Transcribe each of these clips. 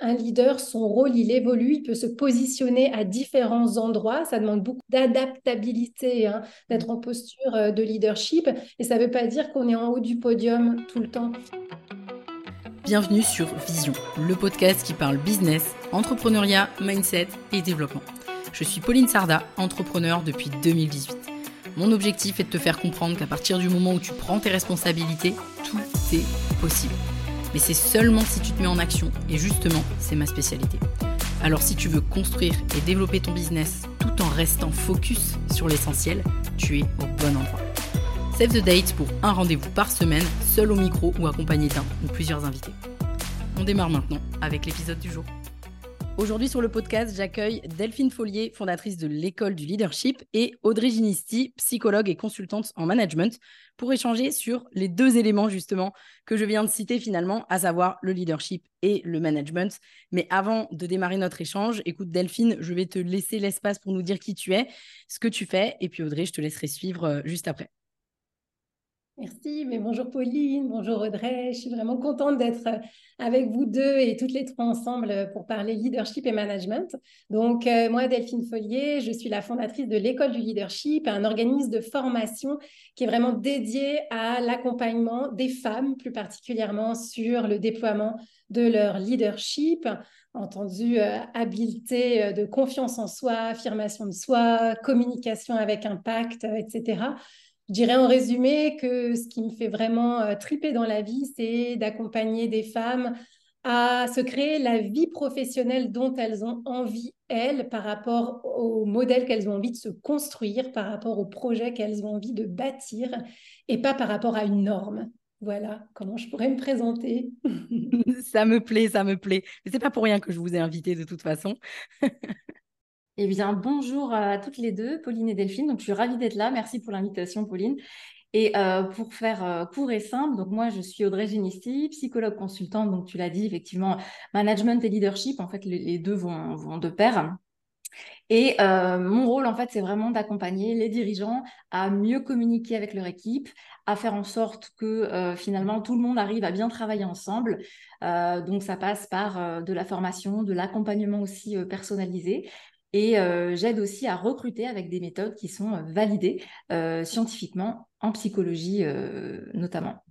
un leader, son rôle, il évolue, il peut se positionner à différents endroits. Ça demande beaucoup d'adaptabilité, hein, d'être en posture euh, de leadership. Et ça ne veut pas dire qu'on est en haut du podium tout le temps. Bienvenue sur Vision, le podcast qui parle business, entrepreneuriat, mindset et développement. Je suis Pauline Sarda, entrepreneur depuis 2018. Mon objectif est de te faire comprendre qu'à partir du moment où tu prends tes responsabilités, tout est possible. Mais c'est seulement si tu te mets en action, et justement, c'est ma spécialité. Alors si tu veux construire et développer ton business tout en restant focus sur l'essentiel, tu es au bon endroit. Save the date pour un rendez-vous par semaine, seul au micro ou accompagné d'un ou plusieurs invités. On démarre maintenant avec l'épisode du jour. Aujourd'hui sur le podcast, j'accueille Delphine Follier, fondatrice de l'école du leadership, et Audrey Ginisti, psychologue et consultante en management, pour échanger sur les deux éléments justement que je viens de citer finalement, à savoir le leadership et le management. Mais avant de démarrer notre échange, écoute Delphine, je vais te laisser l'espace pour nous dire qui tu es, ce que tu fais, et puis Audrey, je te laisserai suivre euh, juste après. Merci, mais bonjour Pauline, bonjour Audrey. Je suis vraiment contente d'être euh, avec vous deux et toutes les trois ensemble euh, pour parler leadership et management. Donc, euh, moi, Delphine Follier, je suis la fondatrice de l'école du leadership, un organisme de formation qui est vraiment dédié à l'accompagnement des femmes, plus particulièrement sur le déploiement de leur leadership, entendu habileté de confiance en soi, affirmation de soi, communication avec impact, etc. Je dirais en résumé que ce qui me fait vraiment euh, triper dans la vie, c'est d'accompagner des femmes à se créer la vie professionnelle dont elles ont envie, elles, par rapport au modèle qu'elles ont envie de se construire, par rapport au projet qu'elles ont envie de bâtir, et pas par rapport à une norme. Voilà comment je pourrais me présenter. ça me plaît, ça me plaît. Mais c'est pas pour rien que je vous ai invité de toute façon. Eh bien, bonjour à toutes les deux, Pauline et Delphine. Donc, je suis ravie d'être là. Merci pour l'invitation, Pauline. Et euh, pour faire euh, court et simple, donc moi, je suis Audrey Genisti, psychologue consultante. Donc, tu l'as dit, effectivement, management et leadership, en fait, les, deux vont, vont, de pair. Et euh, mon rôle, en fait, c'est vraiment d'accompagner les dirigeants à mieux communiquer avec leur équipe, à faire en sorte que finalement tout le monde arrive à bien travailler ensemble. donc, ça passe par de la formation, de l'accompagnement aussi personnalisé, et euh, j'aide aussi à recruter avec des méthodes qui sont euh, validées euh, scientifiquement, en psychologie notamment.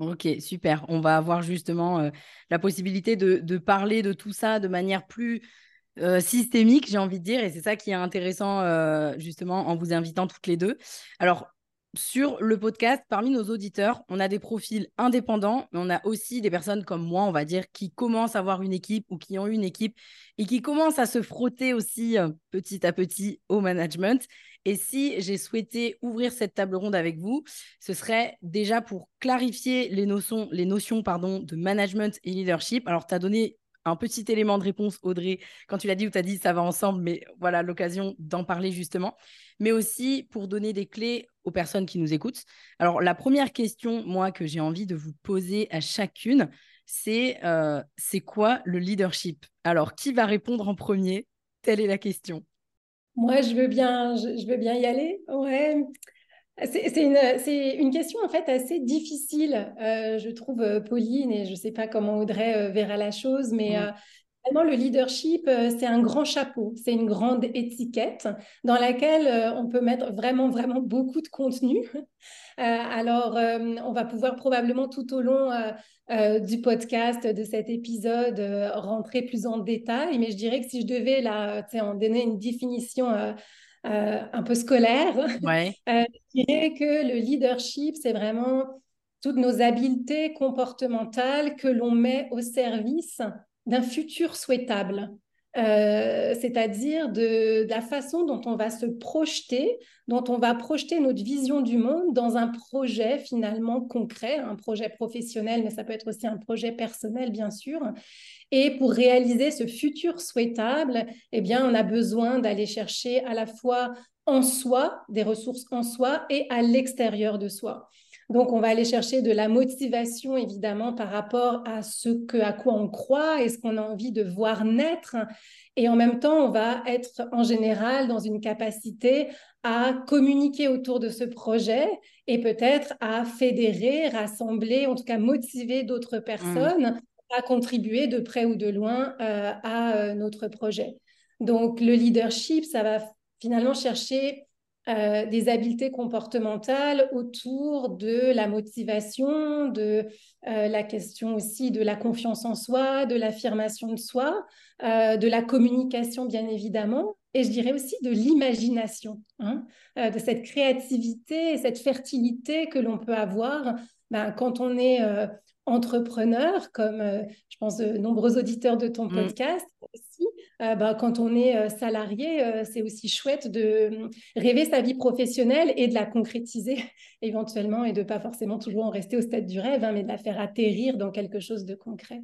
Ok, super. On va avoir justement la possibilité de, parler de tout ça de manière plus systémique, j'ai envie de dire. Et c'est ça qui est intéressant justement en vous invitant toutes les deux. Alors, sur le podcast, parmi nos auditeurs, on a des profils indépendants, mais on a aussi des personnes comme moi, on va dire, qui commencent à avoir une équipe ou qui ont une équipe et qui commencent à se frotter aussi euh, petit à petit au management. Et si j'ai souhaité ouvrir cette table ronde avec vous, ce serait déjà pour clarifier les notions, les notions pardon, de management et leadership. Alors, tu as donné un petit élément de réponse, Audrey, quand tu l'as dit ou tu as dit ça va ensemble, mais voilà l'occasion d'en parler justement, mais aussi pour donner des clés aux personnes qui nous écoutent. Alors, la première question, moi, que j'ai envie de vous poser à chacune, c'est euh, c'est quoi le leadership? Alors, qui va répondre en premier? Telle est la question. Moi, je veux bien, je, veux bien y aller? Ouais. C'est une, une, question en fait assez difficile, euh, je trouve, euh, Pauline, et je ne sais pas comment Audrey verra la chose, mais Vraiment, le leadership, euh, c'est un grand chapeau, c'est une grande étiquette dans laquelle euh, on peut mettre vraiment, vraiment beaucoup de contenu. Euh, alors, on va pouvoir probablement tout au long du podcast, de cet épisode, rentrer plus en détail, mais je dirais que si je devais là, en donner une définition un peu scolaire, je dirais que le leadership, c'est vraiment toutes nos habiletés comportementales que l'on met au service d'un futur souhaitable. Euh, c'est-à-dire de, la façon dont on va se projeter, dont on va projeter notre vision du monde dans un projet finalement concret, un projet professionnel, mais ça peut être aussi un projet personnel, bien sûr. Et pour réaliser ce futur souhaitable, eh bien, on a besoin d'aller chercher à la fois en soi, des ressources en soi, et à l'extérieur de soi. Donc, on va aller chercher de la motivation, évidemment, par rapport à ce que, à quoi on croit et ce qu'on a envie de voir naître. Et en même temps, on va être en général dans une capacité à communiquer autour de ce projet et peut-être à fédérer, rassembler, en tout cas motiver d'autres mmh. À contribuer de près ou de loin à notre projet. Donc, le leadership, ça va finalement chercher euh, des habiletés comportementales autour de la motivation, de euh, la question aussi de la confiance en soi, de l'affirmation de soi, euh, de la communication bien évidemment, et je dirais aussi de l'imagination, hein, de cette créativité et cette fertilité que l'on peut avoir ben, quand on est entrepreneur, comme je pense de nombreux auditeurs de ton mmh. podcast aussi, euh, bah, quand on est euh, salarié, euh, c'est aussi chouette de rêver sa vie professionnelle et de la concrétiser éventuellement et de pas forcément toujours en rester au stade du rêve, hein, mais de la faire atterrir dans quelque chose de concret.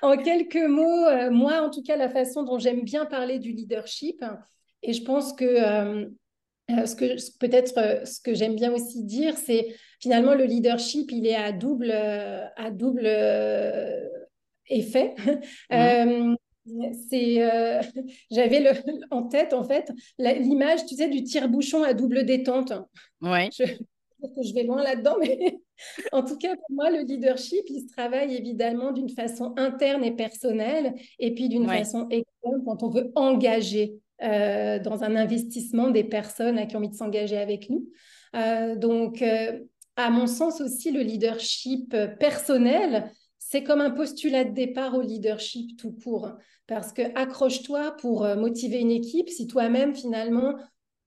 En quelques mots, moi, en tout cas, la façon dont j'aime bien parler du leadership, et je pense que ce que peut-être ce que j'aime bien aussi dire, c'est finalement le leadership, il est à double, à double effet. Mmh. C'est, euh, j'avais le, en tête en fait l'image, tu sais, du tire-bouchon à double détente. Ouais. Je, je vais loin là-dedans, mais en tout cas pour moi, le leadership, il se travaille évidemment d'une façon interne et personnelle, et puis d'une façon externe quand on veut engager euh, dans un investissement des personnes qui ont envie de s'engager avec nous. Euh, donc, à mon sens aussi, le leadership personnel, c'est comme un postulat de départ au leadership tout court. Parce que accroche-toi pour euh, motiver une équipe si toi-même, finalement,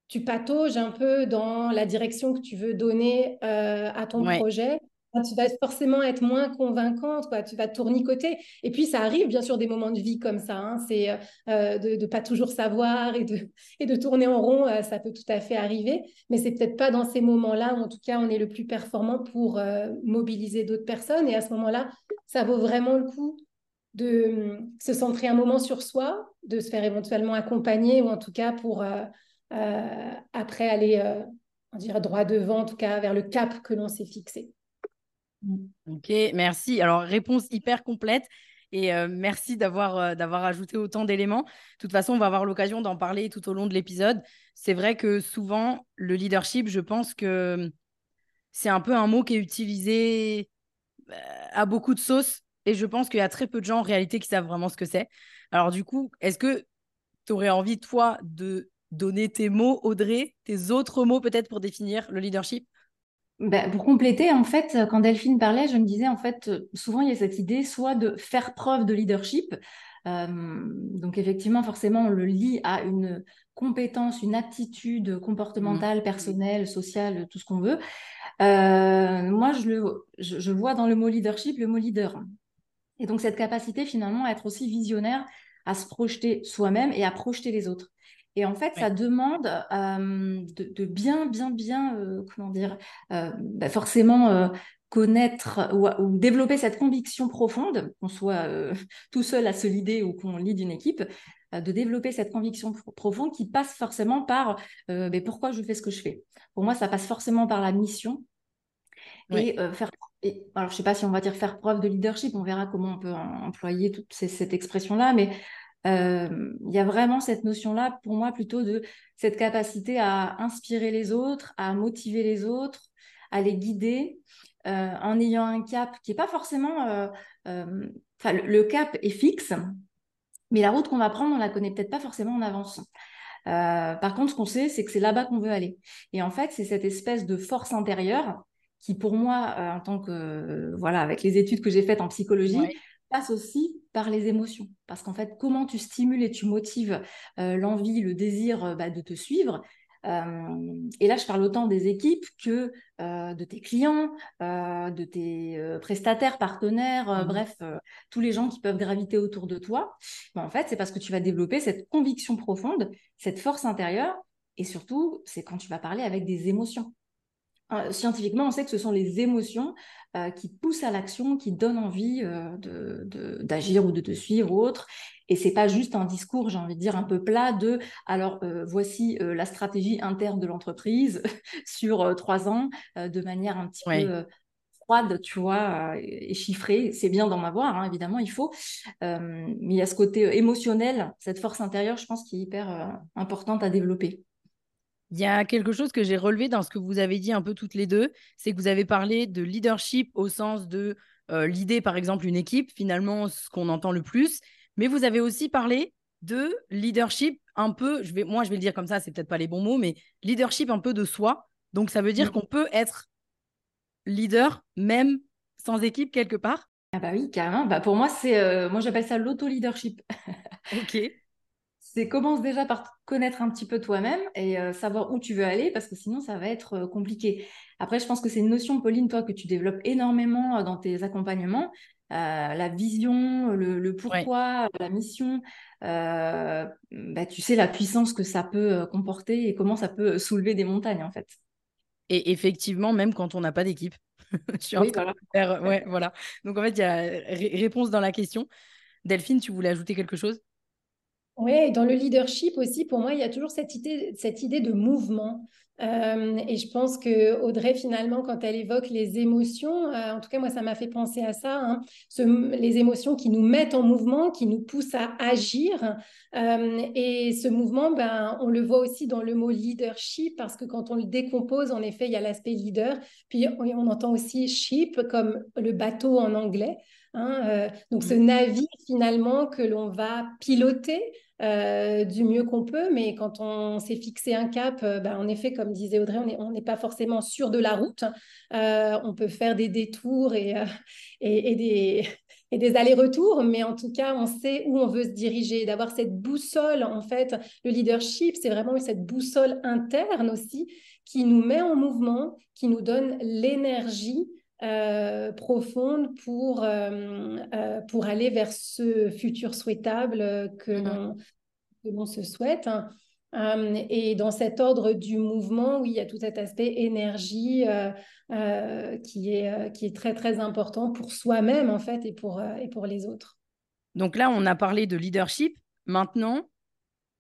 tu patauges un peu dans la direction que tu veux donner euh, à ton projet. Tu vas forcément être moins convaincante, quoi. tu vas tournicoter. Et puis, ça arrive, bien sûr, des moments de vie comme ça. Hein. C'est euh, de ne pas toujours savoir et de, et de tourner en rond, ça peut tout à fait arriver. Mais c'est peut-être pas dans ces moments-là où, en tout cas, on est le plus performant pour mobiliser d'autres personnes. Et à ce moment-là, ça vaut vraiment le coup de hum, se centrer un moment sur soi, de se faire éventuellement accompagner ou en tout cas pour euh, euh, après aller, euh, on droit devant, en tout cas vers le cap que l'on s'est fixé. Ok, merci. Alors, réponse hyper complète. Et merci d'avoir d'avoir ajouté autant d'éléments. De toute façon, on va avoir l'occasion d'en parler tout au long de l'épisode. C'est vrai que souvent, le leadership, je pense que hum, c'est un peu un mot qui est utilisé à beaucoup de sauces et je pense qu'il y a très peu de gens en réalité qui savent vraiment ce que c'est. Alors du coup, est-ce que tu aurais envie, toi, de donner tes mots, Audrey, tes autres mots peut-être pour définir le leadership? Ben, pour compléter, en fait, quand Delphine parlait, je me disais, en fait, souvent il y a cette idée soit de faire preuve de leadership. Euh, donc effectivement, forcément, on le lie à une compétence, une aptitude comportementale, mmh. personnelle, sociale, tout ce qu'on veut. Euh, moi, je, le, je, vois dans le mot leadership le mot leader. Et donc, cette capacité finalement à être aussi visionnaire, à se projeter soi-même et à projeter les autres. Et en fait, ça demande euh, de, bien, bien, bien, euh, comment dire, euh, bah, forcément connaître ou, développer cette conviction profonde, qu'on soit tout seul à se lider ou qu'on lit d'une équipe, de développer cette conviction profonde qui passe forcément par mais pourquoi je fais ce que je fais? Pour moi, ça passe forcément par la mission et faire alors, je ne sais pas si on va dire faire preuve de leadership, on verra comment on peut employer toute cette expression-là, mais euh, il y a vraiment cette notion-là, pour moi, plutôt de cette capacité à inspirer les autres, à motiver les autres, à les guider, euh, en ayant un cap qui n'est pas forcément... Euh, enfin, le, cap est fixe, mais la route qu'on va prendre, on la connaît peut-être pas forcément en avance. par contre, ce qu'on sait, c'est que c'est là-bas qu'on veut aller. Et en fait, c'est cette espèce de force intérieure qui pour moi, euh, en tant que, euh, voilà, avec les études que j'ai faites en psychologie, passe aussi par les émotions. Parce qu'en fait, comment tu stimules et tu motives euh, l'envie, le désir bah, de te suivre. et là, je parle autant des équipes que de tes clients, de tes prestataires, partenaires, mmh bref, tous les gens qui peuvent graviter autour de toi. en fait, c'est parce que tu vas développer cette conviction profonde, cette force intérieure. Et surtout, c'est quand tu vas parler avec des émotions. Euh, scientifiquement, on sait que ce sont les émotions euh, qui poussent à l'action, qui donnent envie euh, d'agir ou de te suivre ou autre. Et c'est pas juste un discours, j'ai envie de dire, un peu plat de alors voici la stratégie interne de l'entreprise sur trois ans, de manière un petit peu froide, tu vois, et chiffrée. C'est bien d'en avoir, hein, évidemment, il faut. mais il y a ce côté émotionnel, cette force intérieure, je pense, qui est hyper importante à développer. Il y a quelque chose que j'ai relevé dans ce que vous avez dit un peu toutes les deux, c'est que vous avez parlé de leadership au sens de l'idée, par exemple, une équipe, finalement, ce qu'on entend le plus. Mais vous avez aussi parlé de leadership un peu, je vais, moi je vais le dire comme ça, c'est peut-être pas les bons mots, mais leadership un peu de soi. Donc ça veut dire mm. qu'on peut être leader même sans équipe quelque part? Ah bah oui, carrément. Bah pour moi, c'est, euh, moi j'appelle ça l'auto-leadership. ok. C'est commence déjà par connaître un petit peu toi-même et euh, savoir où tu veux aller parce que sinon ça va être euh, compliqué. Après, je pense que c'est une notion, Pauline, toi, que tu développes énormément dans tes accompagnements. la vision, le, pourquoi, la mission, bah, tu sais la puissance que ça peut comporter et comment ça peut soulever des montagnes en fait. Et effectivement, même quand on n'a pas d'équipe. je suis en train de faire. Ouais, voilà. Donc en fait, il y a réponse dans la question. Delphine, tu voulais ajouter quelque chose? Oui, dans le leadership aussi, pour moi, il y a toujours cette idée, cette idée de mouvement. Euh, et je pense que Audrey, finalement, quand elle évoque les émotions, euh, en tout cas, moi, ça m'a fait penser à ça, hein, les émotions qui nous mettent en mouvement, qui nous poussent à agir. Euh, et ce mouvement, ben, on le voit aussi dans le mot leadership, parce que quand on le décompose, en effet, il y a l'aspect leader, puis on, entend aussi ship comme le bateau en anglais. Hein, donc, ce mmh. navire, finalement, que l'on va piloter. Euh, du mieux qu'on peut, mais quand on s'est fixé un cap, euh, ben, en effet, comme disait Audrey, on n'est pas forcément sûr de la route. Euh, on peut faire des détours et, des, et des allers-retours, mais en tout cas, on sait où on veut se diriger. D'avoir cette boussole, en fait, le leadership, c'est vraiment cette boussole interne aussi qui nous met en mouvement, qui nous donne l'énergie profonde pour, pour aller vers ce futur souhaitable que mmh l'on se souhaite. et dans cet ordre du mouvement, oui, il y a tout cet aspect énergie qui, est, qui est très, très important pour soi-même, en fait, et pour, et pour les autres. Donc là, on a parlé de leadership. Maintenant,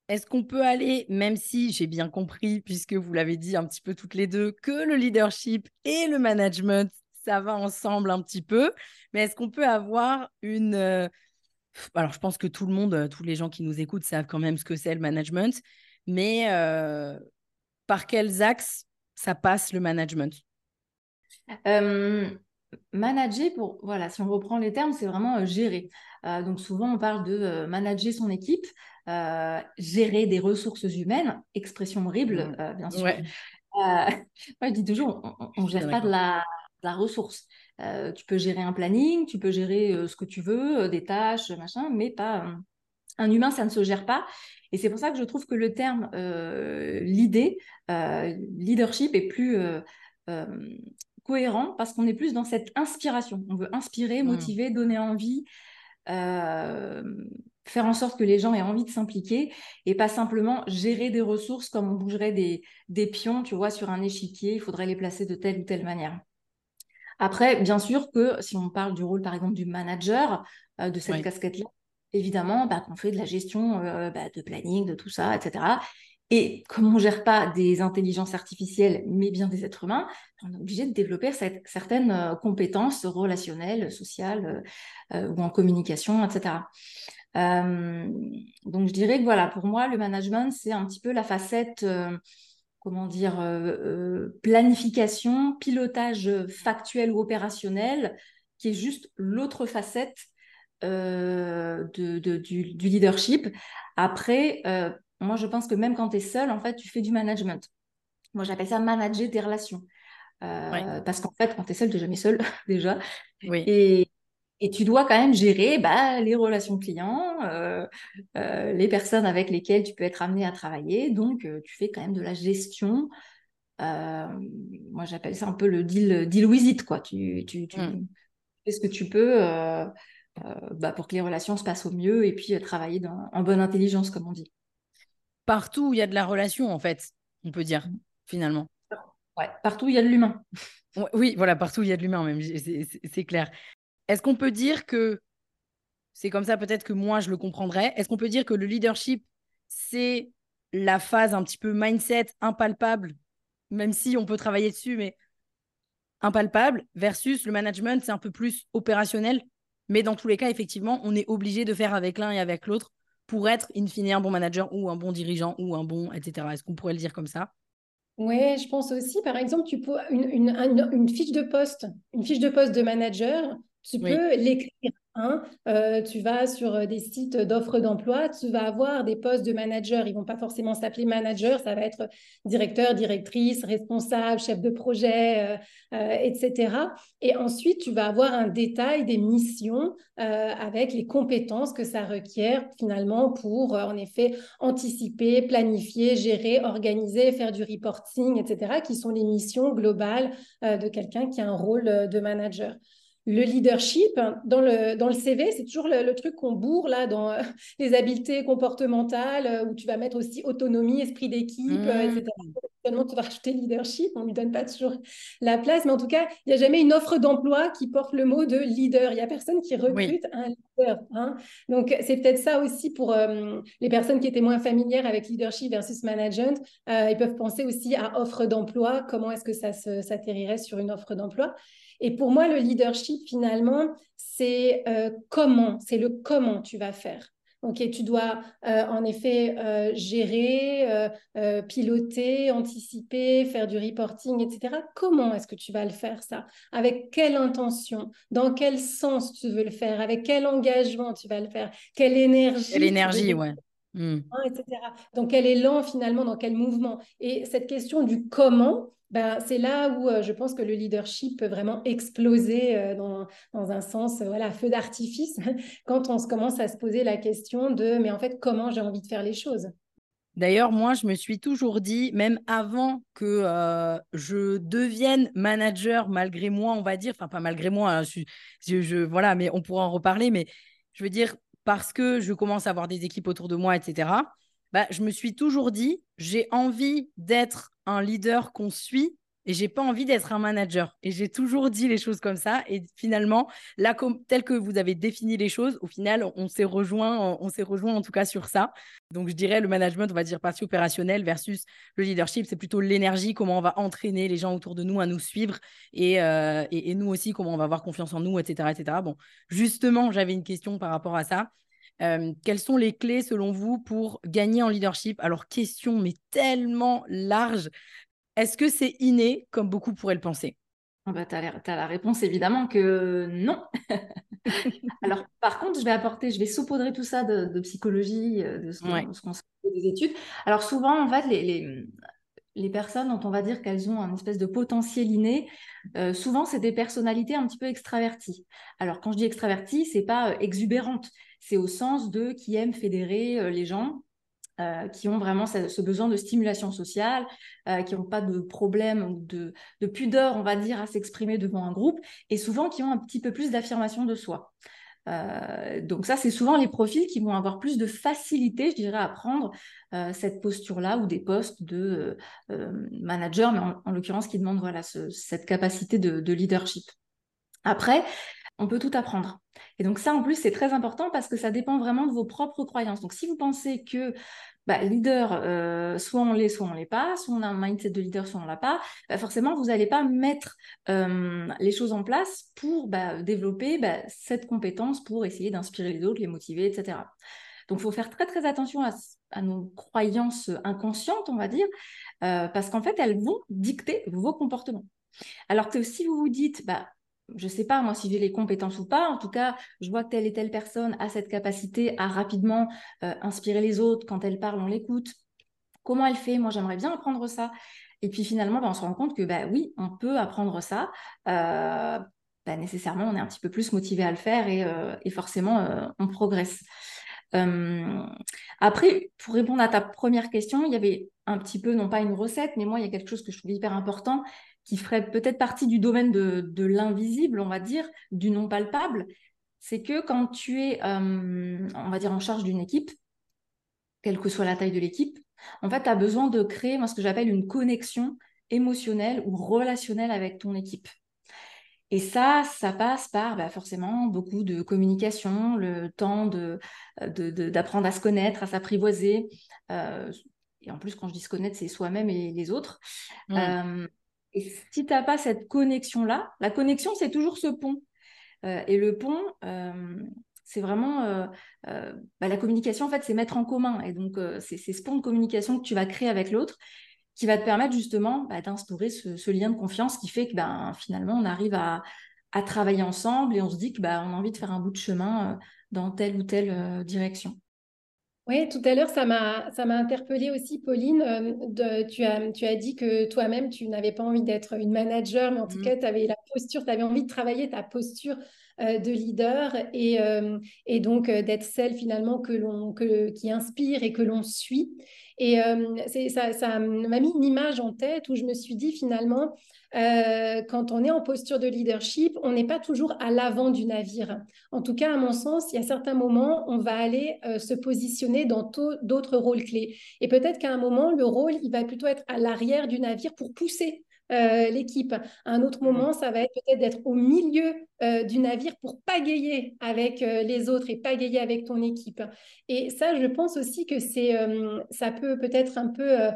est-ce qu'on peut aller, même si j'ai bien compris, puisque vous l'avez dit un petit peu toutes les deux, que le leadership et le management, ça va ensemble un petit peu. Mais est-ce qu'on peut avoir une... Euh, alors, je pense que tout le monde, euh, tous les gens qui nous écoutent savent quand même ce que c'est le management. Mais euh, par quels axes ça passe le management? Manager, pour, voilà, si on reprend les termes, c'est vraiment gérer. donc souvent, on parle de manager son équipe, gérer des ressources humaines, expression horrible, mmh. bien sûr. je dis toujours, on ne gère pas de la, la ressource. Euh, tu peux gérer un planning, tu peux gérer euh, ce que tu veux, euh, des tâches, machin, mais pas un humain, ça ne se gère pas. Et c'est pour ça que je trouve que le terme l'idée, leadership est plus cohérent parce qu'on est plus dans cette inspiration. On veut inspirer, mmh. motiver, donner envie, faire en sorte que les gens aient envie de s'impliquer et pas simplement gérer des ressources comme on bougerait des, des pions, tu vois, sur un échiquier, il faudrait les placer de telle ou telle manière. Après, bien sûr que si on parle du rôle, par exemple, du manager, euh, de cette casquette-là, évidemment, bah, qu'on fait de la gestion euh, bah, de planning, de tout ça, etc. Et comme on ne gère pas des intelligences artificielles, mais bien des êtres humains, on est obligé de développer cette, certaines euh, compétences relationnelles, sociales ou en communication, etc. donc je dirais que voilà, pour moi, le management, c'est un petit peu la facette comment dire, euh, euh, planification, pilotage factuel ou opérationnel, qui est juste l'autre facette euh, de, du, leadership. Après, moi, je pense que même quand tu es seul, en fait, tu fais du management. Moi, j'appelle ça manager tes relations. Parce qu'en fait, quand tu es seul, tu n'es jamais seul, déjà. Oui. Et, et tu dois quand même gérer bah, les relations clients, euh, euh, les personnes avec lesquelles tu peux être amené à travailler. Donc, euh, tu fais quand même de la gestion. moi, j'appelle ça un peu le deal, deal with it. Quoi. Tu, tu, mm. fais ce que tu peux bah, pour que les relations se passent au mieux et puis travailler en bonne intelligence, comme on dit. Partout où il y a de la relation, en fait, on peut dire, mm. finalement. Ouais, partout où il y a de l'humain. Oui, voilà, partout où il y a de l'humain, même, c'est clair. Est-ce qu'on peut dire que, c'est comme ça peut-être que moi je le comprendrais, est-ce qu'on peut dire que le leadership, c'est la phase un petit peu mindset impalpable, même si on peut travailler dessus, mais impalpable, versus le management, c'est un peu plus opérationnel? Mais dans tous les cas, effectivement, on est obligé de faire avec l'un et avec l'autre pour être, in fine, un bon manager ou un bon dirigeant ou un bon, etc. Est-ce qu'on pourrait le dire comme ça? Oui, je pense aussi, par exemple, tu peux une, fiche de poste, une fiche de poste de manager, Tu peux l'écrire Hein, euh, tu vas sur euh, des sites d'offres d'emploi, tu vas avoir des postes de manager. Ils vont pas forcément s'appeler manager, ça va être directeur, directrice, responsable, chef de projet, euh, etc. Et ensuite, tu vas avoir un détail des missions avec les compétences que ça requiert finalement pour, en effet, anticiper, planifier, gérer, organiser, faire du reporting, etc., qui sont les missions globales de quelqu'un qui a un rôle de manager le leadership, dans le, dans le CV, c'est toujours le, truc qu'on bourre là dans euh, les habiletés comportementales, euh, où tu vas mettre aussi autonomie, esprit d'équipe, euh, etc. Mmh. Seulement, tu vas rajouter leadership, on ne lui donne pas toujours la place, mais en tout cas, il n'y a jamais une offre d'emploi qui porte le mot de leader. Il n'y a personne qui recrute un leader. Hein. Donc, c'est peut-être ça aussi pour les personnes qui étaient moins familières avec leadership versus management. ils peuvent penser aussi à offre d'emploi, comment est-ce que ça s'atterrirait sur une offre d'emploi. Et pour moi, le leadership, finalement, c'est euh, comment, c'est le comment tu vas faire. Ok, tu dois euh, en effet euh, gérer, piloter, anticiper, faire du reporting, etc. Comment est-ce que tu vas le faire ça? Avec quelle intention? Dans quel sens tu veux le faire? Avec quel engagement tu vas le faire? Quelle énergie Quelle énergie, ouais. Hmm. Hein, etc. Quel élan finalement, dans quel mouvement? Et cette question du comment, ben, c'est là où euh, je pense que le leadership peut vraiment exploser euh, dans, un sens, euh, voilà, feu d'artifice, quand on se commence à se poser la question de, mais en fait, comment j'ai envie de faire les choses? D'ailleurs, moi, je me suis toujours dit, même avant que je devienne manager, malgré moi, on va dire, enfin pas malgré moi, hein, je, voilà, mais on pourra en reparler, mais je veux dire, parce que je commence à avoir des équipes autour de moi, etc., bah, je me suis toujours dit, j'ai envie d'être un leader qu'on suit et j'ai pas envie d'être un manager. Et j'ai toujours dit les choses comme ça. Et finalement, tel que vous avez défini les choses, au final, on s'est rejoint, on s'est rejoint en tout cas sur ça. Donc, je dirais le management, on va dire partie opérationnelle versus le leadership, c'est plutôt l'énergie, comment on va entraîner les gens autour de nous à nous suivre et, euh, nous aussi, comment on va avoir confiance en nous, etc., etc. Bon, justement, j'avais une question par rapport à ça. Euh, quelles sont les clés selon vous pour gagner en leadership? Alors, question, mais tellement large. Est-ce que c'est inné, comme beaucoup pourraient le penser? Ah bah, Tu as, la réponse évidemment que non. Alors, par contre, je vais apporter, je vais saupoudrer tout ça de, psychologie, euh, de ce qu'on sait des études. Alors, souvent, en fait, les, les, personnes dont on va dire qu'elles ont un espèce de potentiel inné, euh, souvent, c'est des personnalités un petit peu extraverties. Alors, quand je dis extravertie, c'est pas exubérante c'est au sens de qui aiment fédérer euh, les gens, euh, qui ont vraiment ce, besoin de stimulation sociale, euh, qui n'ont pas de problème ou de, pudeur, on va dire, à s'exprimer devant un groupe, et souvent qui ont un petit peu plus d'affirmation de soi. donc ça, c'est souvent les profils qui vont avoir plus de facilité, je dirais, à prendre cette posture-là ou des postes de manager, mais en, l'occurrence qui demandent voilà, cette capacité de leadership. Après, on peut tout apprendre. Et donc ça, en plus, c'est très important parce que ça dépend vraiment de vos propres croyances. Donc si vous pensez que bah, leader, euh, soit on l'est, soit on l'est pas, soit on a un mindset de leader, soit on l'a pas, bah, forcément, vous n'allez pas mettre euh, les choses en place pour bah, développer cette compétence, pour essayer d'inspirer les autres, les motiver, etc. Donc, il faut faire très, très attention à, nos croyances inconscientes, on va dire, euh, parce qu'en fait, elles vont dicter vos comportements. Alors que si vous vous dites, bah, je sais pas moi si j'ai les compétences ou pas. En tout cas, je vois que telle et telle personne a cette capacité à rapidement euh, inspirer les autres. Quand elle parle, on l'écoute. Comment elle fait? Moi, j'aimerais bien apprendre ça. Et puis finalement, bah, on se rend compte que bah, oui, on peut apprendre ça. Euh, bah, nécessairement, on est un petit peu plus motivé à le faire et, euh, forcément, on progresse. après, pour répondre à ta première question, il y avait un petit peu, non pas une recette, mais moi, il y a quelque chose que je trouve hyper important, qui ferait peut-être partie du domaine de, l'invisible, on va dire, du non palpable, c'est que quand tu es, euh, on va dire, en charge d'une équipe, quelle que soit la taille de l'équipe, en fait, tu as besoin de créer moi, ce que j'appelle une connexion émotionnelle ou relationnelle avec ton équipe. Et ça, ça passe par bah, forcément beaucoup de communication, le temps d'apprendre de, à se connaître, à s'apprivoiser. Euh, et en plus, quand je dis se connaître, c'est soi-même et les autres. Mmh. Euh, et si tu n'as pas cette connexion-là, la connexion, c'est toujours ce pont. Euh, et le pont, euh, c'est vraiment euh, bah, la communication, en fait, c'est mettre en commun. Et donc, c'est ce pont de communication que tu vas créer avec l'autre qui va te permettre justement bah, d'instaurer ce, lien de confiance qui fait que ben, finalement, on arrive à, travailler ensemble et on se dit que bah, on a envie de faire un bout de chemin dans telle ou telle direction. Oui, tout à l'heure, ça m'a, ça m'a interpellée aussi, Pauline. de, tu, as, tu as dit que toi-même, tu n'avais pas envie d'être une manager, mais en tout mmh. cas, tu avais la posture, tu avais envie de travailler ta posture de leader et, et donc d'être celle finalement que que, qui inspire et que l'on suit. Et ça, m'a mis une image en tête où je me suis dit finalement, euh, quand on est en posture de leadership, on n'est pas toujours à l'avant du navire. En tout cas, à mon sens, il y a certains moments, on va aller euh, se positionner dans d'autres rôles clés. Et peut-être qu'à un moment, le rôle, il va plutôt être à l'arrière du navire pour pousser euh, l'équipe. À un autre moment, ça va être peut-être d'être au milieu du navire pour pagayer avec les autres et pagayer avec ton équipe. Et ça, je pense aussi que c'est, ça peut peut-être un peu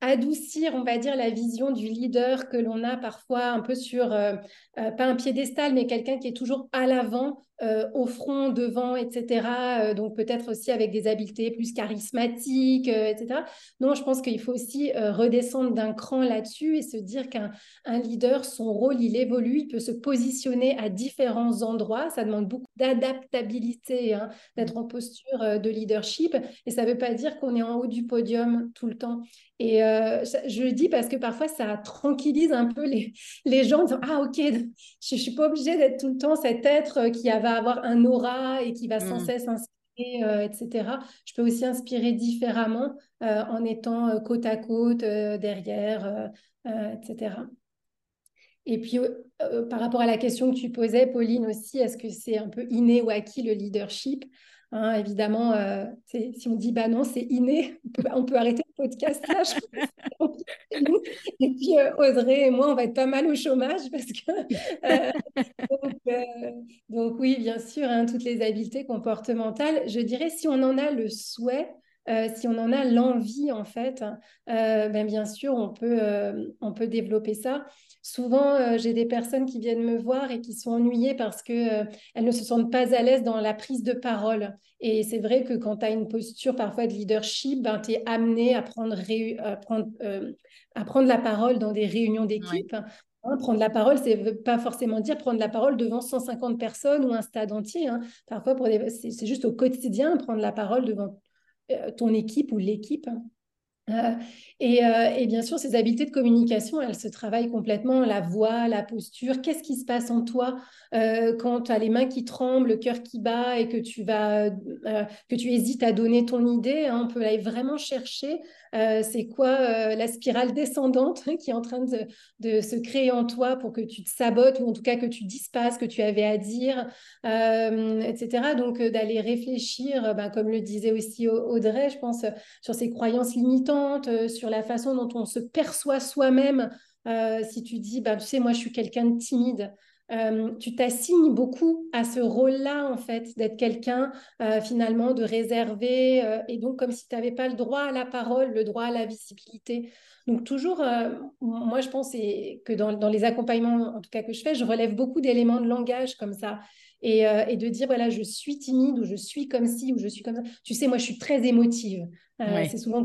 adoucir, on va dire, la vision du leader que l'on a parfois un peu sur, euh, euh, pas un piédestal, mais quelqu'un qui est toujours à l'avant, euh, au front, devant, etc. donc peut-être aussi avec des habiletés plus charismatiques, etc. Non, je pense qu'il faut aussi redescendre d'un cran là-dessus et se dire qu'un leader, son rôle, il évolue, il peut se positionner à différents endroits. Ça demande beaucoup d'adaptabilité, hein, d'être en posture de leadership. Et ça ne veut pas dire qu'on est en haut du podium tout le temps. Et euh, je le dis parce que parfois, ça tranquillise un peu les, les gens en disant Ah, ok, je ne suis pas obligée d'être tout le temps cet être qui va avoir un aura et qui va sans mmh. cesse inspirer, euh, etc. Je peux aussi inspirer différemment euh, en étant côte à côte, derrière, etc. Et puis, par rapport à la question que tu posais, Pauline, aussi, est-ce que c'est un peu inné ou acquis le leadership? Hein, évidemment, euh, si on dit bah non, c'est inné, on peut, arrêter le podcast et puis euh, Audrey et moi, on va être pas mal au chômage parce que euh, donc, oui, bien sûr, hein, toutes les habiletés comportementales. Je dirais si on en a le souhait, si on en a l'envie en fait, ben, bien sûr, on peut, on peut développer ça. Souvent, euh, j'ai des personnes qui viennent me voir et qui sont ennuyées parce qu'elles euh, ne se sentent pas à l'aise dans la prise de parole. Et c'est vrai que quand tu as une posture parfois de leadership, ben, tu es amené à prendre, euh, à, prendre, la parole dans des réunions d'équipe. Hein, prendre la parole, c'est veut pas forcément dire prendre la parole devant 150 personnes ou un stade entier. Hein. Parfois, c'est juste au quotidien prendre la parole devant ton équipe ou l'équipe. Euh, et, euh, et, bien sûr, ces habiletés de communication, elles se travaillent complètement, la voix, la posture. Qu'est-ce qui se passe en toi euh, quand tu as les mains qui tremblent, le cœur qui bat et que tu vas, que tu hésites à donner ton idée hein, On peut aller vraiment chercher c'est quoi la spirale descendante qui est en train de, se créer en toi pour que tu te sabotes ou en tout cas que tu dises pas ce que tu avais à dire, etc. Donc d'aller réfléchir, ben, comme le disait aussi Audrey, je pense, sur ces croyances limitantes euh, sur la façon dont on se perçoit soi-même. Euh, si tu dis, bah, tu sais, moi, je suis quelqu'un de timide, euh, tu t'assignes beaucoup à ce rôle-là, en fait, d'être quelqu'un finalement de réservé, et donc comme si tu n'avais pas le droit à la parole, le droit à la visibilité. Donc toujours, moi je pense que dans, dans, les accompagnements, en tout cas que je fais, je relève beaucoup d'éléments de langage comme ça. Et, et, de dire, voilà, je suis timide ou je suis comme ci ou je suis comme ça. Tu sais, moi je suis très émotive. C'est souvent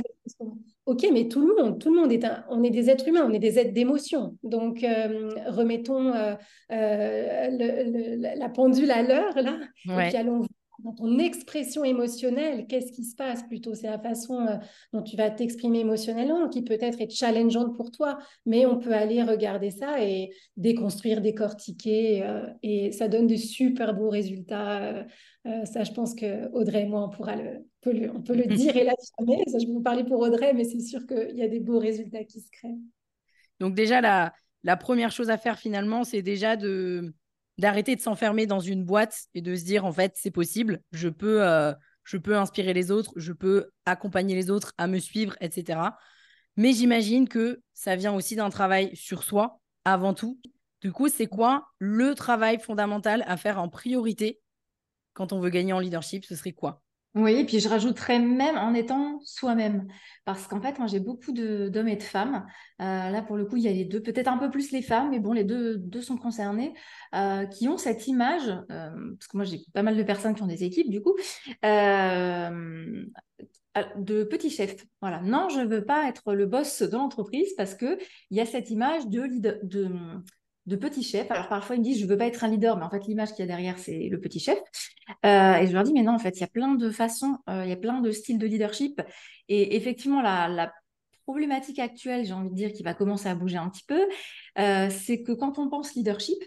Ok, mais tout le monde, tout le monde est un, on est des êtres humains, on est des êtres d'émotion. Donc euh, remettons euh, euh, la pendule à l'heure là, et puis allons dans ton expression émotionnelle, qu'est-ce qui se passe plutôt? C'est la façon dont tu vas t'exprimer émotionnellement qui peut-être est challengeante pour toi, mais on peut aller regarder ça et déconstruire, décortiquer, et ça donne de super beaux résultats. ça, je pense que Audrey et moi, on pourra le, peut le dire et l'affirmer. Je vais vous parler pour Audrey, mais c'est sûr qu'il y a des beaux résultats qui se créent. Donc déjà, la, la première chose à faire finalement, c'est déjà de d'arrêter de s'enfermer dans une boîte et de se dire en fait c'est possible, je peux, euh, inspirer les autres, je peux accompagner les autres à me suivre, etc. Mais j'imagine que ça vient aussi d'un travail sur soi avant tout. Du coup, c'est quoi le travail fondamental à faire en priorité quand on veut gagner en leadership? Ce serait quoi? Oui, et puis je rajouterais même en étant soi-même. Parce qu'en fait, moi, j'ai beaucoup d'hommes et de femmes. Euh, là, pour le coup, il y a les deux, peut-être un peu plus les femmes, mais bon, les deux, sont concernés, euh, qui ont cette image, euh, parce que moi, j'ai pas mal de personnes qui ont des équipes, du coup, de petits chefs. Voilà. Non, je ne veux pas être le boss de l'entreprise parce qu'il y a cette image de, de de petit chef. Alors parfois ils me disent je veux pas être un leader, mais en fait l'image qu'il y a derrière c'est le petit chef. Euh, et je leur dis mais non en fait il y a plein de façons, euh, il y a plein de styles de leadership. Et effectivement la, problématique actuelle, j'ai envie de dire, qui va commencer à bouger un petit peu, euh, c'est que quand on pense leadership,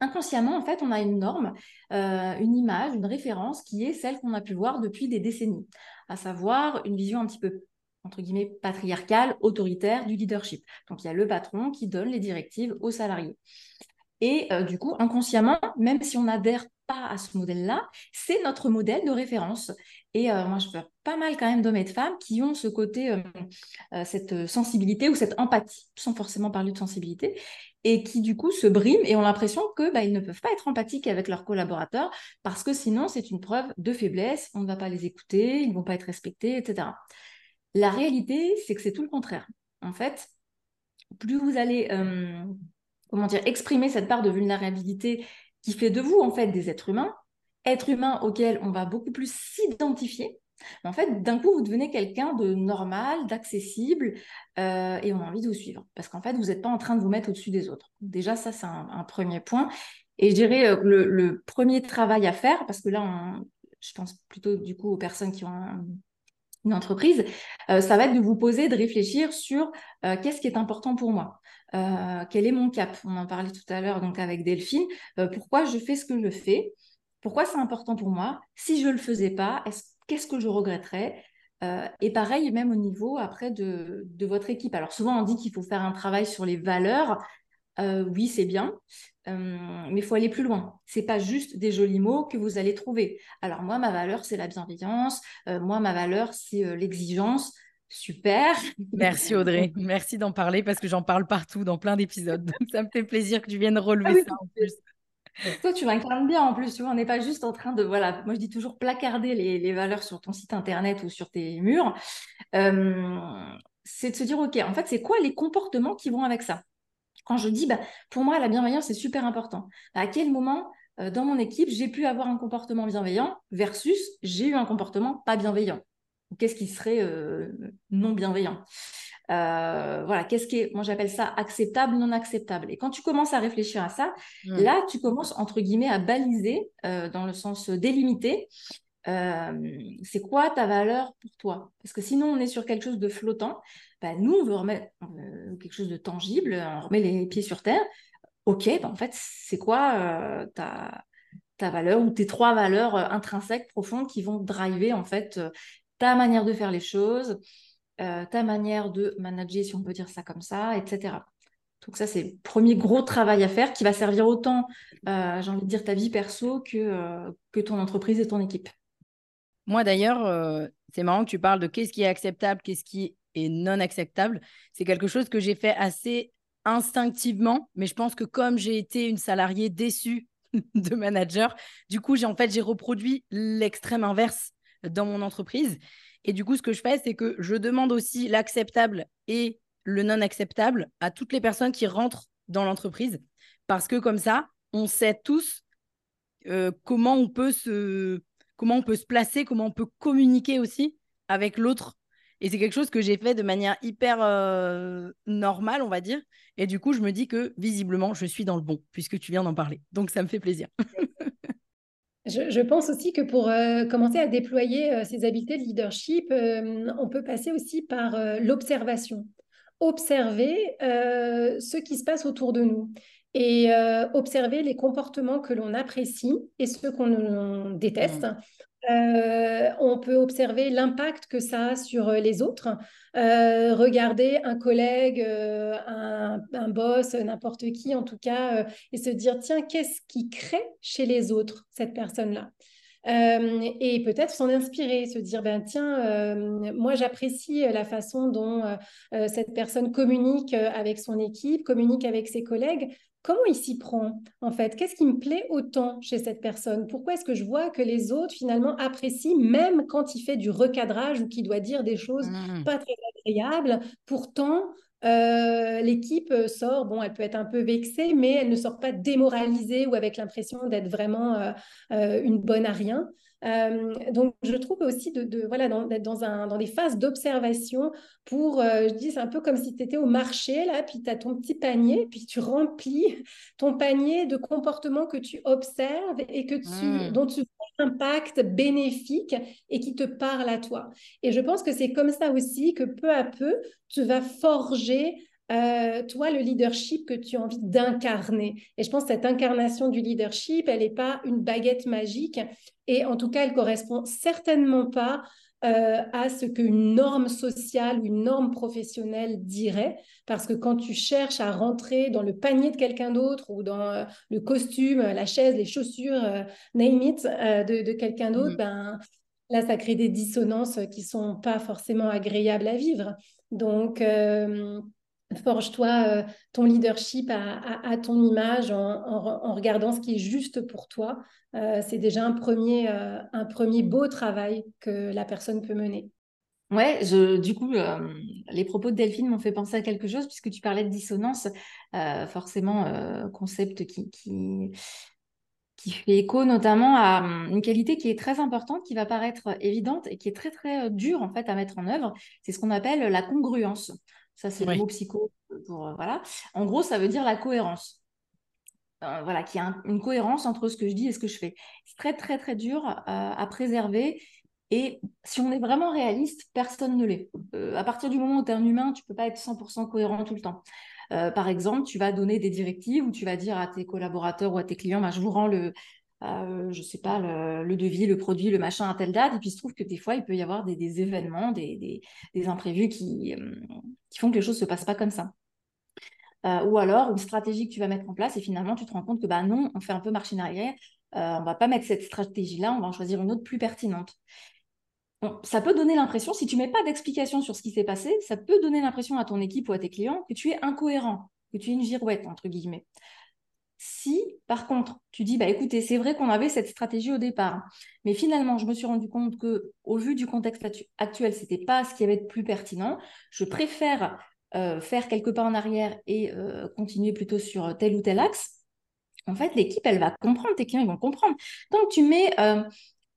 inconsciemment, en fait, on a une norme, une image, une référence qui est celle qu'on a pu voir depuis des décennies, à savoir une vision un petit peu entre guillemets, patriarcale, autoritaire du leadership. Donc, il y a le patron qui donne les directives aux salariés. Et euh, du coup, inconsciemment, même si on n'adhère pas à ce modèle-là, c'est notre modèle de référence. Et euh, moi, je vois pas mal quand même d'hommes et de femmes qui ont ce côté, euh, cette sensibilité ou cette empathie, sans forcément parler de sensibilité, et qui du coup se briment et ont l'impression que bah, ne peuvent pas être empathiques avec leurs collaborateurs parce que sinon c'est une preuve de faiblesse, on ne va pas les écouter, ils ne vont pas être respectés, etc. La réalité, c'est que c'est tout le contraire. En fait, plus vous allez, euh, comment dire, exprimer cette part de vulnérabilité qui fait de vous, en fait, des êtres humains, êtres humains auxquels on va beaucoup plus s'identifier, en fait, d'un coup, vous devenez quelqu'un de normal, d'accessible, euh, et on a envie de vous suivre. Parce qu'en fait, vous n'êtes pas en train de vous mettre au-dessus des autres. Déjà, ça, c'est un, premier point. Et je dirais euh, le, premier travail à faire, parce que là, je pense plutôt du coup aux personnes qui ont une entreprise, euh, ça va être de vous poser, de réfléchir sur euh, qu'est-ce qui est important pour moi. Euh, quel est mon cap? On en parlait tout à l'heure donc avec Delphine. pourquoi je fais ce que je fais? Pourquoi c'est important pour moi? Si je le faisais pas, qu'est-ce que je regretterais? Et pareil, même au niveau après de, de votre équipe. Alors souvent on dit qu'il faut faire un travail sur les valeurs. Oui, c'est bien, mais il faut aller plus loin. C'est pas juste des jolis mots que vous allez trouver. Alors moi, ma valeur, c'est la bienveillance. Euh, moi, ma valeur, c'est euh, l'exigence. Super. Merci Audrey. Merci d'en parler parce que j'en parle partout dans plein d'épisodes. ça me fait plaisir que tu viennes relever ah ça en plus. Toi, tu m'incarnes bien en plus. Tu vois, on n'est pas juste en train de, voilà, moi je dis toujours placarder les, valeurs sur ton site internet ou sur tes murs. Euh, c'est de se dire, OK, en fait, c'est quoi les comportements qui vont avec ça? Quand je dis, bah, pour moi, la bienveillance, c'est super important. À quel moment, euh, dans mon équipe, j'ai pu avoir un comportement bienveillant versus j'ai eu un comportement pas bienveillant? Qu'est-ce qui serait euh, non bienveillant? Euh, voilà, qu'est-ce qui est, moi j'appelle ça acceptable, non acceptable. Et quand tu commences à réfléchir à ça, mmh. là tu commences entre guillemets à baliser dans le sens délimité. C'est quoi ta valeur pour toi? Parce que sinon on est sur quelque chose de flottant bah, nous, on veut remettre quelque chose de tangible, on remet les pieds sur terre. Ok, bah, en fait, c'est quoi euh, ta, ta, valeur ou tes trois valeurs euh, intrinsèques, profondes, qui vont driver en fait euh, ta manière de faire les choses, ta manière de manager, si on peut dire ça comme ça, etc. Donc ça, c'est le premier gros travail à faire qui va servir autant, j'ai envie de dire, ta vie perso que, que ton entreprise et ton équipe. Moi, d'ailleurs, c'est marrant que tu parles de qu'est-ce qui est acceptable, qu'est-ce qui et non acceptable. C'est quelque chose que j'ai fait assez instinctivement, mais je pense que comme j'ai été une salariée déçue de manager, du coup, j'ai en fait j'ai reproduit l'extrême inverse dans mon entreprise. Et du coup, ce que je fais, c'est que je demande aussi l'acceptable et le non acceptable à toutes les personnes qui rentrent dans l'entreprise, parce que comme ça, on sait tous euh, comment on peut se comment on peut se placer, comment on peut communiquer aussi avec l'autre et c'est quelque chose que j'ai fait de manière hyper euh, normale, on va dire. Et du coup, je me dis que visiblement, je suis dans le bon, puisque tu viens d'en parler. Donc, ça me fait plaisir. je, pense aussi que pour euh, commencer à déployer euh, ces habiletés de leadership, on peut passer aussi par l'observation. Observer ce qui se passe autour de nous et observer les comportements que l'on apprécie et ceux qu'on déteste. Mmh. Euh, on peut observer l'impact que ça a sur euh, les autres. Euh, regarder un collègue, un, boss, n'importe qui en tout cas, et se dire, tiens, qu'est-ce qui crée chez les autres cette personne-là? Et peut-être s'en inspirer, se dire, ben tiens, moi j'apprécie la façon dont cette personne communique avec son équipe, communique avec ses collègues. Comment il s'y prend en fait? Qu'est-ce qui me plaît autant chez cette personne? Pourquoi est-ce que je vois que les autres finalement apprécient même quand il fait du recadrage ou qu'il doit dire des choses mmh. pas très agréables? Pourtant, euh, l'équipe sort, bon, elle peut être un peu vexée, mais elle ne sort pas démoralisée ou avec l'impression d'être vraiment euh, euh, une bonne à rien. Donc, je trouve aussi de, de voilà, d'être dans, un, dans des phases d'observation pour, je dis, c'est un peu comme si tu étais au marché, là, puis tu as ton petit panier, puis tu remplis ton panier de comportements que tu observes et que tu, mmh. dont tu impact bénéfique et qui te parle à toi. Et je pense que c'est comme ça aussi que peu à peu, tu vas forger euh, toi, le leadership que tu as envie d'incarner. Et je pense que cette incarnation du leadership, elle n'est pas une baguette magique. Et en tout cas, elle correspond certainement pas euh, à ce qu'une norme sociale ou une norme professionnelle dirait. Parce que quand tu cherches à rentrer dans le panier de quelqu'un d'autre ou dans euh, le costume, la chaise, les chaussures, name it, de, quelqu'un d'autre, mmh. ben, là, ça crée des dissonances qui sont pas forcément agréables à vivre. Donc, forge-toi ton leadership à, ton image en, regardant ce qui est juste pour toi euh, c'est déjà un premier, euh, un premier beau travail que la personne peut mener. Ouais, du coup, euh, les propos de Delphine m'ont fait penser à quelque chose, puisque tu parlais de dissonance, forcément, concept qui, qui, qui, fait écho notamment à hum, une qualité qui est très importante, qui va paraître évidente et qui est très, très dure en fait à mettre en œuvre. C'est ce qu'on appelle la congruence. Ça, c'est le mot psycho. Pour, voilà. En gros, ça veut dire la cohérence. Euh, voilà, qu'il y a une cohérence entre ce que je dis et ce que je fais. C'est très, très, très dur euh, à préserver. Et si on est vraiment réaliste, personne ne l'est. Euh, à partir du moment où tu es un humain, tu ne peux pas être 100% cohérent tout le temps. par exemple, tu vas donner des directives ou tu vas dire à tes collaborateurs ou à tes clients, bah, je vous rends le, je sais pas, le, devis, le produit, le machin à telle date. Et puis, il se trouve que des fois, il peut y avoir des, événements, des, imprévus qui, qui, font que les choses ne se passent pas comme ça. Euh, ou alors une stratégie que tu vas mettre en place et finalement tu te rends compte que bah non, on fait un peu marcher en arrière, euh, on va pas mettre cette stratégie-là, on va en choisir une autre plus pertinente. ça peut donner l'impression, si tu mets pas d'explication sur ce qui s'est passé, ça peut donner l'impression à ton équipe ou à tes clients que tu es incohérent, que tu es une girouette, entre guillemets. Si, par contre, tu dis, bah écoutez, c'est vrai qu'on avait cette stratégie au départ, mais finalement, je me suis rendu compte que, au vu du contexte actuel, c'était pas ce qui avait de plus pertinent. Je préfère euh, faire quelques pas en arrière et euh, continuer plutôt sur tel ou tel axe, en fait, l'équipe, elle va comprendre, tes clients, ils vont comprendre. Tant que tu mets euh,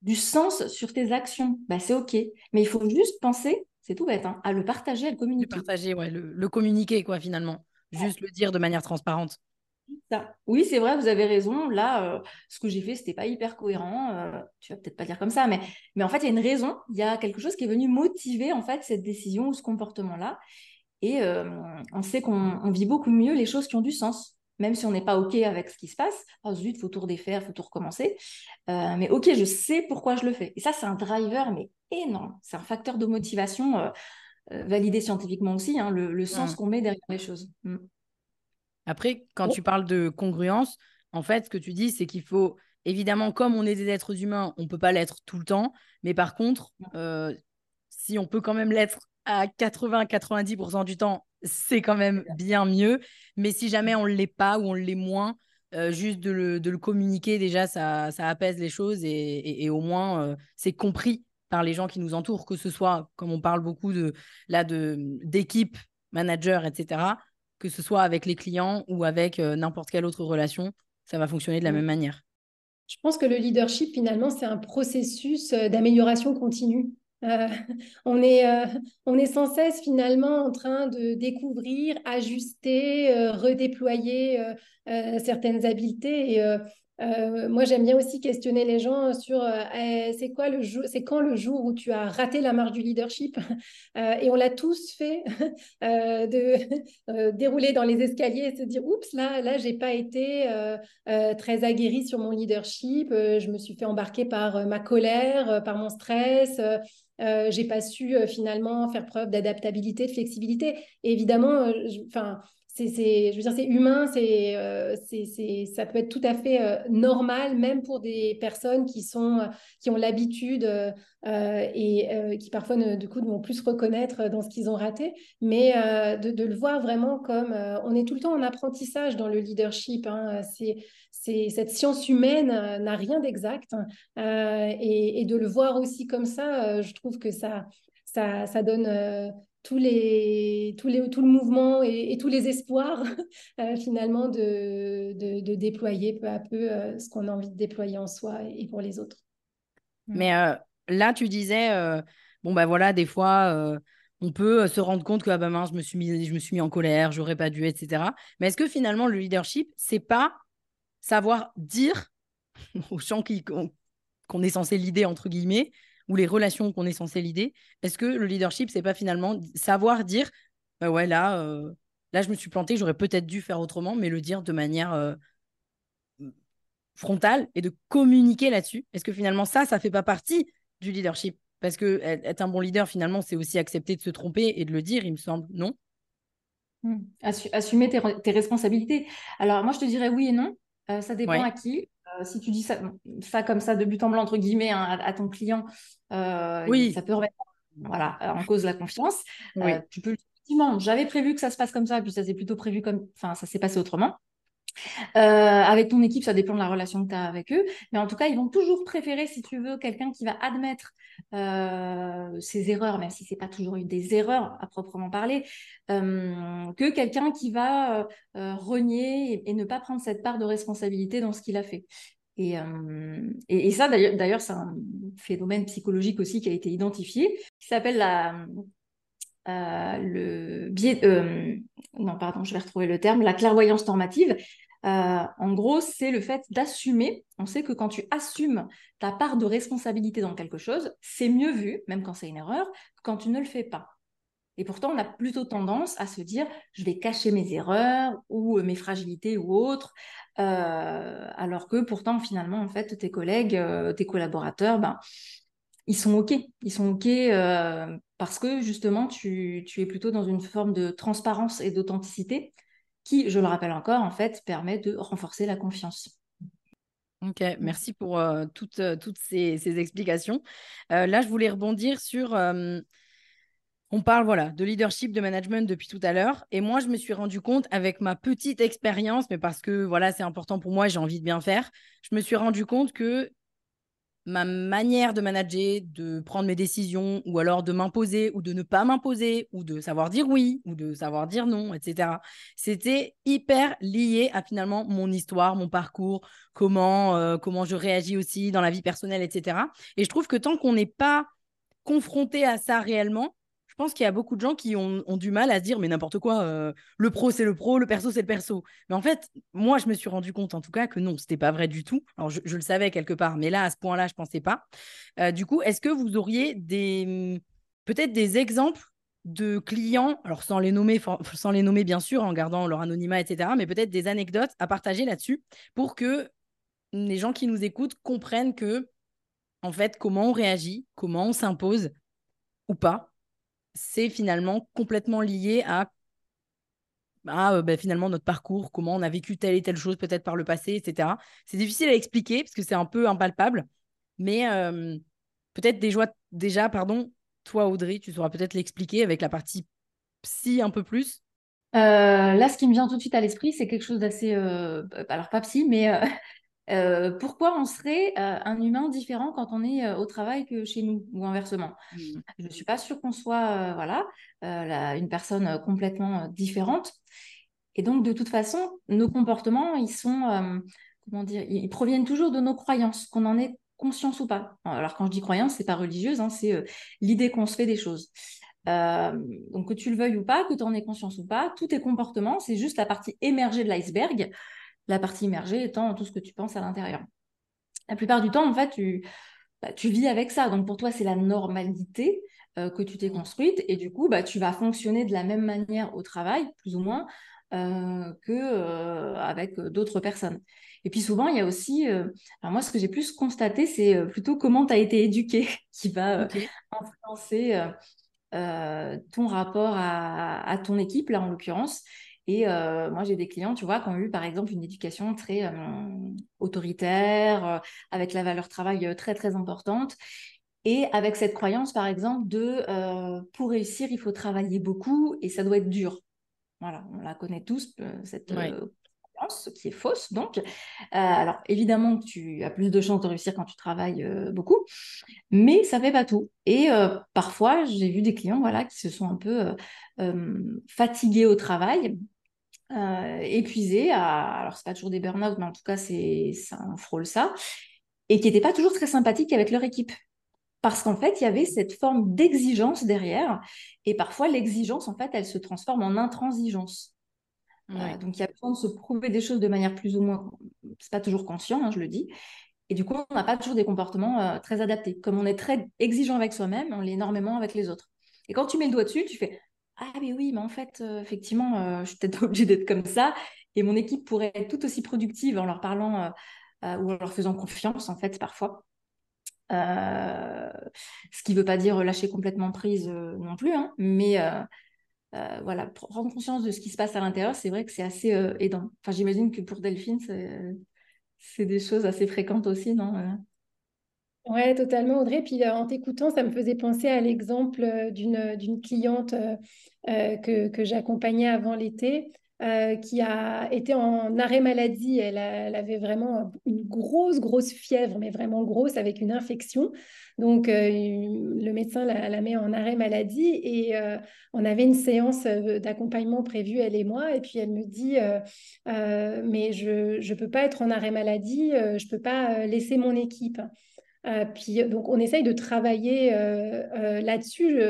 du sens sur tes actions, bah, c'est OK. Mais il faut juste penser, c'est tout bête, hein, à le partager, à le communiquer. Le partager, ouais, le, communiquer, quoi, finalement. Juste le dire de manière transparente. Ça. Oui, c'est vrai, vous avez raison. Là, ce que j'ai fait, c'était pas hyper cohérent. tu vas peut-être pas dire comme ça, mais, mais en fait, il y a une raison. Il y a quelque chose qui est venu motiver en fait cette décision ou ce comportement-là. Et euh, on sait qu'on vit beaucoup mieux les choses qui ont du sens, même si on n'est pas OK avec ce qui se passe. Oh zut, faut tout redéfaire, faut tout recommencer. Euh, mais OK, je sais pourquoi je le fais. Et ça, c'est un driver, mais énorme. C'est un facteur de motivation euh, validé scientifiquement aussi, hein, le, sens mmh. qu'on met derrière les choses. Mmh. Après, quand tu parles de congruence, en fait, ce que tu dis, c'est qu'il faut, évidemment, comme on est des êtres humains, on ne peut pas l'être tout le temps. Mais par contre, mmh. si on peut quand même l'être à 80-90% du temps, c'est quand même bien mieux. Mais si jamais on ne l'est pas ou on l'est moins, euh, juste de le, communiquer, déjà, ça, ça apaise les choses et, au moins, euh, c'est compris par les gens qui nous entourent, que ce soit, comme on parle beaucoup de là d'équipe, manager, etc., que ce soit avec les clients ou avec euh, n'importe quelle autre relation, ça va fonctionner de la mmh. même manière. Je pense que le leadership, finalement, c'est un processus d'amélioration continue. Euh, on, est, euh, on est sans cesse finalement en train de découvrir, ajuster, euh, redéployer certaines habiletés. Et moi, j'aime bien aussi questionner les gens sur eh, c'est quoi le jour, c'est quand le jour où tu as raté la marche du leadership? Et on l'a tous fait, de dérouler dans les escaliers et se dire oups, là, là, j'ai pas été très aguerri sur mon leadership. je me suis fait embarquer par ma colère, par mon stress. Euh, j'ai pas su euh, finalement faire preuve d'adaptabilité, de flexibilité. Évidemment, euh, enfin, c'est, je veux dire, c'est humain, c'est, c'est, ça peut être tout à fait normal, même pour des personnes qui sont, qui ont l'habitude et qui parfois, ne, du coup, vont plus se reconnaître dans ce qu'ils ont raté. Mais de, le voir vraiment comme, on est tout le temps en apprentissage dans le leadership. Hein, c'est, c'est cette science humaine euh, n'a rien d'exact. Euh, et, de le voir aussi comme ça, euh, je trouve que ça, ça donne tous les, tous les, tout le mouvement et, tous les espoirs finalement de, de, déployer peu à peu ce qu'on a envie de déployer en soi et pour les autres. Mm. Mais là, tu disais, bon, bah voilà, des fois, on peut se rendre compte que, ah bah mince, je me suis mis, je me suis mis en colère, j'aurais pas dû, etc. Mais est-ce que finalement, le leadership, c'est pas savoir dire aux gens qu'on est censé l'idée, entre guillemets, ou les relations qu'on est censé l'idée, est-ce que le leadership, c'est pas finalement savoir dire, bah ouais, là, euh, là, je me suis planté, j'aurais peut-être dû faire autrement, mais le dire de manière euh, frontale et de communiquer là-dessus? Est-ce que finalement, ça, ça fait pas partie du leadership? Parce que être un bon leader, finalement, c'est aussi accepter de se tromper et de le dire, il me semble, non? Mmh. Assumer tes, responsabilités. Alors, moi, je te dirais oui et non. Euh, ça dépend à qui. Euh, si tu dis ça, ça comme ça de but en blanc, entre guillemets, hein, à, ton client, euh, oui. ça peut remettre voilà, en cause la confiance. tu peux effectivement, j'avais prévu que ça se passe comme ça, puis ça s'est plutôt prévu comme, enfin, ça s'est passé autrement. Euh, avec ton équipe, ça dépend de la relation que tu as avec eux. Mais en tout cas, ils vont toujours préférer, si tu veux, quelqu'un qui va admettre euh, ses erreurs, même si c'est pas toujours eu des erreurs à proprement parler, euh, que quelqu'un qui va renier et, ne pas prendre cette part de responsabilité dans ce qu'il a fait. Et, et, ça, d'ailleurs, c'est un phénomène psychologique aussi qui a été identifié, qui s'appelle la, le biais, non pardon, je vais retrouver le terme, la clairvoyance normative. Euh, en gros, c'est le fait d'assumer. On sait que quand tu assumes ta part de responsabilité dans quelque chose, c'est mieux vu, même quand c'est une erreur, que quand tu ne le fais pas. Et pourtant, on a plutôt tendance à se dire, je vais cacher mes erreurs ou mes fragilités ou autres, euh, alors que pourtant, finalement, en fait, tes collègues, euh, tes collaborateurs, ben, ils sont OK. Ils sont OK parce que justement, tu, es plutôt dans une forme de transparence et d'authenticité qui, je le rappelle encore, en fait, permet de renforcer la confiance. Ok, merci pour euh, toutes, euh, toutes ces, explications. Euh, là, je voulais rebondir sur. on parle voilà de leadership, de management depuis tout à l'heure, et moi, je me suis rendu compte avec ma petite expérience, mais parce que voilà, c'est important pour moi, j'ai envie de bien faire. Je me suis rendu compte que ma manière de manager, de prendre mes décisions, ou alors de m'imposer ou de ne pas m'imposer, ou de savoir dire oui, ou de savoir dire non, etc. C'était hyper lié à finalement mon histoire, mon parcours, comment, euh, comment je réagis aussi dans la vie personnelle, etc. Et je trouve que tant qu'on n'est pas confronté à ça réellement, pense qu'il y a beaucoup de gens qui ont, du mal à se dire mais n'importe quoi, euh, le pro c'est le pro, le perso c'est le perso. Mais en fait, moi je me suis rendu compte en tout cas que non, c'était pas vrai du tout. Alors je, le savais quelque part, mais là à ce point-là, je pensais pas. Euh, du coup, est-ce que vous auriez des peut-être des exemples de clients, alors sans les nommer, sans les nommer bien sûr, en gardant leur anonymat, etc., mais peut-être des anecdotes à partager là-dessus pour que les gens qui nous écoutent comprennent que en fait comment on réagit, comment on s'impose ou pas c'est finalement complètement lié à, euh, ben, finalement notre parcours, comment on a vécu telle et telle chose peut-être par le passé, etc. C'est difficile à expliquer parce que c'est un peu impalpable, mais euh, peut-être déjà, déjà, pardon, toi Audrey, tu sauras peut-être l'expliquer avec la partie psy un peu plus. Euh, là, ce qui me vient tout de suite à l'esprit, c'est quelque chose d'assez, alors pas psy, mais euh, pourquoi on serait euh, un humain différent quand on est euh, au travail que chez nous ou inversement? Mmh. Je ne suis pas sûre qu'on soit voilà, une personne complètement différente. Et donc, de toute façon, nos comportements, ils sont, comment dire, ils proviennent toujours de nos croyances, qu'on en ait conscience ou pas. Alors, quand je dis croyance, c'est pas religieuse, hein, c'est l'idée qu'on se fait des choses. donc, que tu le veuilles ou pas, que tu en aies conscience ou pas, tous tes comportements, c'est juste la partie émergée de l'iceberg la partie immergée étant tout ce que tu penses à l'intérieur. La plupart du temps, en fait, tu, bah, tu vis avec ça. Donc pour toi, c'est la normalité euh, que tu t'es construite et du coup, bah, tu vas fonctionner de la même manière au travail, plus ou moins, euh, que euh, avec d'autres personnes. Et puis souvent, il y a aussi, alors moi, ce que j'ai plus constaté, c'est plutôt comment tu as été éduqué qui va influencer ton rapport à, à, ton équipe, là en l'occurrence. Et euh, moi, j'ai des clients, tu vois, qui ont eu, par exemple, une éducation très euh, autoritaire, euh, avec la valeur travail très, très importante. Et avec cette croyance, par exemple, de pour réussir, il faut travailler beaucoup et ça doit être dur. Voilà, on la connaît tous, cette croyance qui est fausse. Donc, alors évidemment tu as plus de chances de réussir quand tu travailles beaucoup, mais ça fait pas tout. Et parfois, j'ai vu des clients voilà, qui se sont un peu fatigués au travail euh, épuisé, à, alors c'est pas toujours des burn-out, mais en tout cas, c'est, on frôle ça. et qui n'étaient pas toujours très sympathiques avec leur équipe. Parce qu'en fait, il y avait cette forme d'exigence derrière. Et parfois, l'exigence, en fait, elle se transforme en intransigeance. Euh, donc, il y a besoin de se prouver des choses de manière plus ou moins, c'est pas toujours conscient, hein, je le dis. Et du coup, on n'a pas toujours des comportements euh, très adaptés. Comme on est très exigeant avec soi-même, on l'est énormément avec les autres. Et quand tu mets le doigt dessus, tu fais Ah, mais oui, mais en fait, euh, effectivement, je suis peut-être obligée d'être comme ça. Et mon équipe pourrait être tout aussi productive en leur parlant ou en leur faisant confiance, en fait, parfois. Euh, ce qui ne veut pas dire lâcher complètement prise euh, non plus, hein, mais euh, voilà, prendre conscience de ce qui se passe à l'intérieur, c'est vrai que c'est assez aidant. Enfin, j'imagine que pour Delphine, c'est des choses assez fréquentes aussi, non Ouais, totalement, Audrey. Puis en t'écoutant, ça me faisait penser à l'exemple d'une cliente que, que j'accompagnais avant l'été. Euh, qui a été en arrêt maladie. Elle, avait vraiment une grosse, grosse fièvre, mais vraiment grosse, avec une infection. Donc, euh, le médecin la, met en arrêt maladie et euh, on avait une séance d'accompagnement prévue, elle et moi. Et puis, elle me dit, mais je ne peux pas être en arrêt maladie, je ne peux pas laisser mon équipe. Puis, donc, on essaye de travailler là-dessus.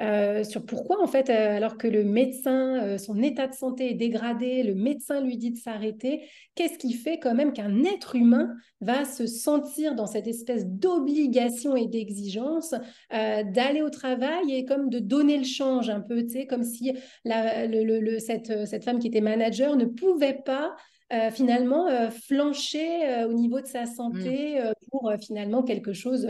Euh, sur pourquoi, en fait, euh, alors que le médecin, euh, son état de santé est dégradé, le médecin lui dit de s'arrêter, qu'est-ce qui fait quand même qu'un être humain va se sentir dans cette espèce d'obligation et d'exigence d'aller au travail et comme de donner le change un peu, tu sais, comme si cette, cette, femme qui était manager ne pouvait pas finalement flancher au niveau de sa santé mmh. pour finalement quelque chose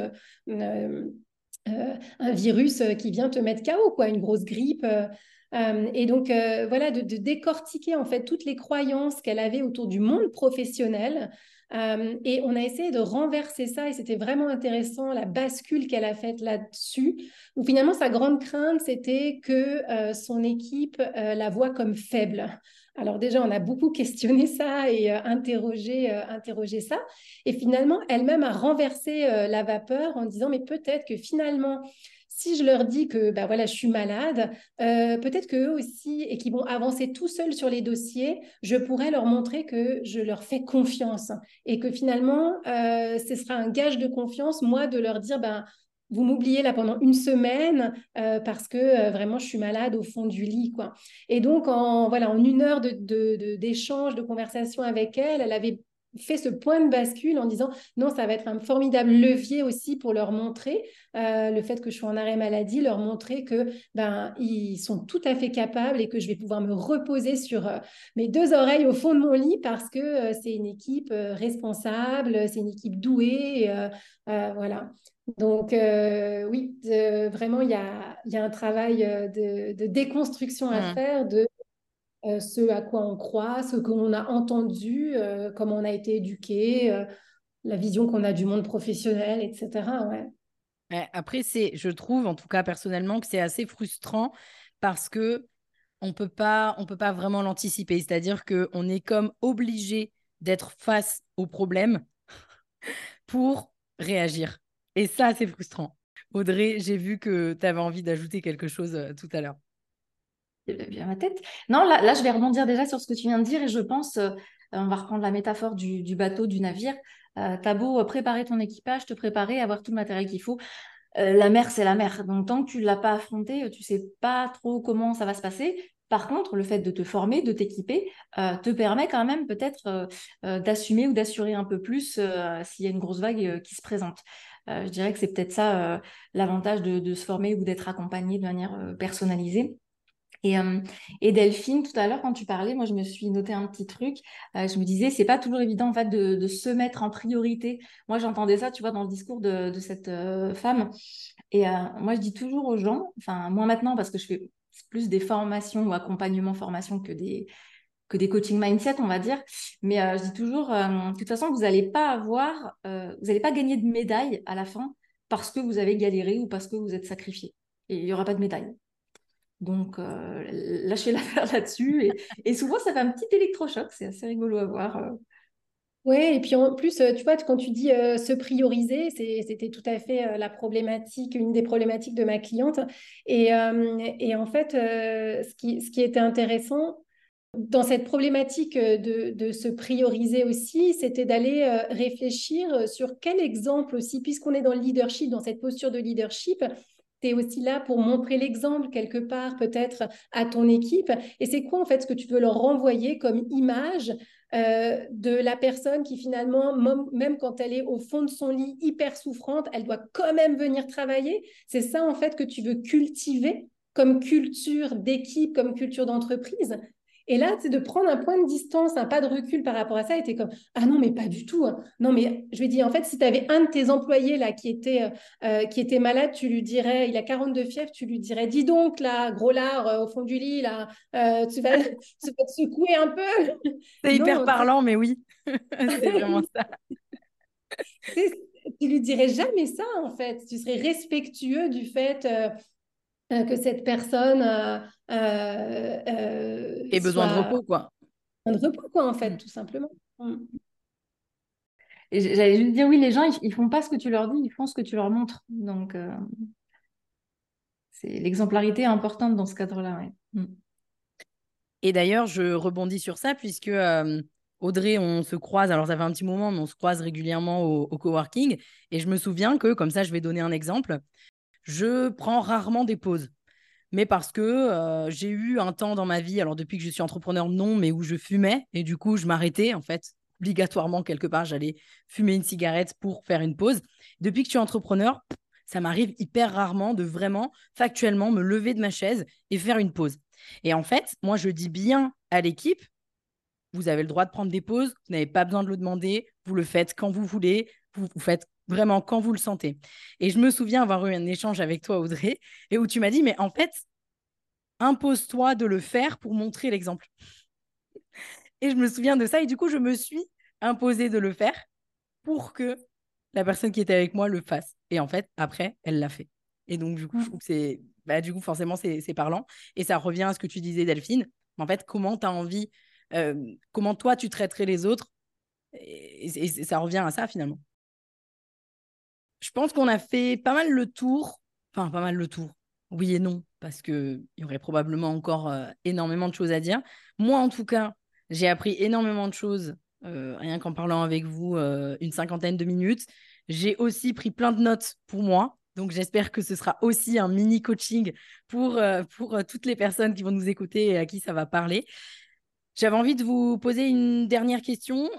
euh, un virus euh, qui vient te mettre KO, quoi, une grosse grippe. Euh, et donc, voilà, de, décortiquer en fait toutes les croyances qu'elle avait autour du monde professionnel. Et on a essayé de renverser ça et c'était vraiment intéressant, la bascule qu'elle a faite là-dessus, où finalement sa grande crainte, c'était que son équipe la voit comme faible. Alors déjà, on a beaucoup questionné ça et euh, interrogé, euh, interrogé ça. Et finalement, elle-même a renversé euh, la vapeur en disant, mais peut-être que finalement, si je leur dis que bah voilà, je suis malade, peut-être qu'eux aussi, et qu'ils vont avancer tout seuls sur les dossiers, je pourrais leur montrer que je leur fais confiance et que finalement, ce sera un gage de confiance, moi, de leur dire, ben, vous m'oubliez là pendant une semaine euh, parce que euh, vraiment je suis malade au fond du lit quoi. Et donc en voilà en une heure de d'échange, de, conversation avec elle, elle avait fait ce point de bascule en disant non, ça va être un formidable levier aussi pour leur montrer euh, le fait que je suis en arrêt maladie, leur montrer que ben ils sont tout à fait capables et que je vais pouvoir me reposer sur mes deux oreilles au fond de mon lit parce que c'est une équipe responsable, c'est une équipe douée, voilà. Donc euh, oui, vraiment, il y a, un travail euh, de, déconstruction à mmh. faire de euh, ce à quoi on croit, ce qu'on a entendu, comment on a été éduqué, la vision qu'on a du monde professionnel, etc. Après, c'est, je trouve, en tout cas personnellement, que c'est assez frustrant parce que on peut pas, on peut pas vraiment l'anticiper. C'est-à-dire qu'on est comme obligé d'être face au problème pour réagir. Et ça, c'est frustrant. Audrey, j'ai vu que tu avais envie d'ajouter quelque chose euh, tout à l'heure. Bien ma tête. Non, là, là, je vais rebondir déjà sur ce que tu viens de dire et je pense, euh, on va reprendre la métaphore du, bateau, du navire. Euh, T'as beau préparer ton équipage, te préparer, avoir tout le matériel qu'il faut. la mer, c'est la mer. Donc, tant que tu ne l'as pas affronté, tu ne sais pas trop comment ça va se passer. Par contre, le fait de te former, de t'équiper, te permet quand même peut-être d'assumer ou d'assurer un peu plus s'il y a une grosse vague qui se présente. Euh, je dirais que c'est peut-être ça euh, l'avantage de, se former ou d'être accompagné de manière euh, personnalisée. Et, et, Delphine, tout à l'heure, quand tu parlais, moi, je me suis noté un petit truc. je me disais, c'est pas toujours évident, en fait, de, se mettre en priorité. Moi, j'entendais ça, tu vois, dans le discours de, cette femme. Et moi, je dis toujours aux gens, enfin, moi maintenant, parce que je fais plus des formations ou accompagnement formation que des, que des coaching mindset, on va dire. Mais euh, je dis toujours, euh, de toute façon, vous n'allez pas avoir, euh, vous n'allez pas gagner de médaille à la fin parce que vous avez galéré ou parce que vous êtes sacrifié. Il n'y aura pas de médaille. Donc, lâchez l'affaire là-dessus. Et, souvent, ça fait un petit électrochoc. C'est assez rigolo à voir. Oui, et puis en plus, tu vois, quand tu dis se prioriser, c'était tout à fait la problématique, une des problématiques de ma cliente. Et, en fait, ce qui était intéressant, dans cette problématique de, se prioriser aussi, c'était d'aller réfléchir sur quel exemple aussi, puisqu'on est dans le leadership, dans cette posture de leadership, tu es aussi là pour montrer l'exemple quelque part peut-être à ton équipe. Et c'est quoi en fait ce que tu veux leur renvoyer comme image euh, de la personne qui finalement, même quand elle est au fond de son lit hyper souffrante, elle doit quand même venir travailler? C'est ça en fait que tu veux cultiver comme culture d'équipe, comme culture d'entreprise? Et là, c'est de prendre un point de distance, un pas de recul par rapport à ça, et tu comme Ah non, mais pas du tout. Hein. Non, mais je vais dire, en fait, si tu avais un de tes employés là qui était, euh, euh, qui était malade, tu lui dirais, il a 42 fièvres, tu lui dirais Dis donc, là, gros lard euh, au fond du lit, là, tu, vas, tu, vas, te secouer un peu. C'est hyper parlant, mais oui, c'est vraiment ça. tu lui dirais jamais ça, en fait. Tu serais respectueux du fait que cette personne euh, euh, et besoin de repos, quoi. Besoin de repos, quoi, en fait, mm. tout simplement. Mm. Et j'allais juste dire, oui, les gens, ils, font pas ce que tu leur dis, ils font ce que tu leur montres. Donc, euh, c'est l'exemplarité importante dans ce cadre-là. Mm. Et d'ailleurs, je rebondis sur ça, puisque Audrey, on se croise, alors ça fait un petit moment, mais on se croise régulièrement au, au, coworking. Et je me souviens que, comme ça, je vais donner un exemple, je prends rarement des pauses mais parce que euh, j'ai eu un temps dans ma vie, alors depuis que je suis entrepreneur, non, mais où je fumais, et du coup, je m'arrêtais, en fait, obligatoirement, quelque part, j'allais fumer une cigarette pour faire une pause. Depuis que je suis entrepreneur, ça m'arrive hyper rarement de vraiment, factuellement, me lever de ma chaise et faire une pause. Et en fait, moi, je dis bien à l'équipe, vous avez le droit de prendre des pauses, vous n'avez pas besoin de le demander, vous le faites quand vous voulez, vous, vous faites vraiment quand vous le sentez. Et je me souviens avoir eu un échange avec toi, Audrey, et où tu m'as dit, mais en fait, impose-toi de le faire pour montrer l'exemple. Et je me souviens de ça, et du coup, je me suis imposée de le faire pour que la personne qui était avec moi le fasse. Et en fait, après, elle l'a fait. Et donc, du coup, c'est, bah, du coup, forcément, c'est parlant. Et ça revient à ce que tu disais, Delphine. En fait, comment tu as envie, euh, comment toi, tu traiterais les autres? et ça revient à ça, finalement je pense qu'on a fait pas mal le tour. Enfin, pas mal le tour. Oui et non, parce qu'il y aurait probablement encore euh, énormément de choses à dire. Moi, en tout cas, j'ai appris énormément de choses, euh, rien qu'en parlant avec vous euh, une cinquantaine de minutes. J'ai aussi pris plein de notes pour moi. Donc, j'espère que ce sera aussi un mini coaching pour, pour toutes les personnes qui vont nous écouter et à qui ça va parler. J'avais envie de vous poser une dernière question.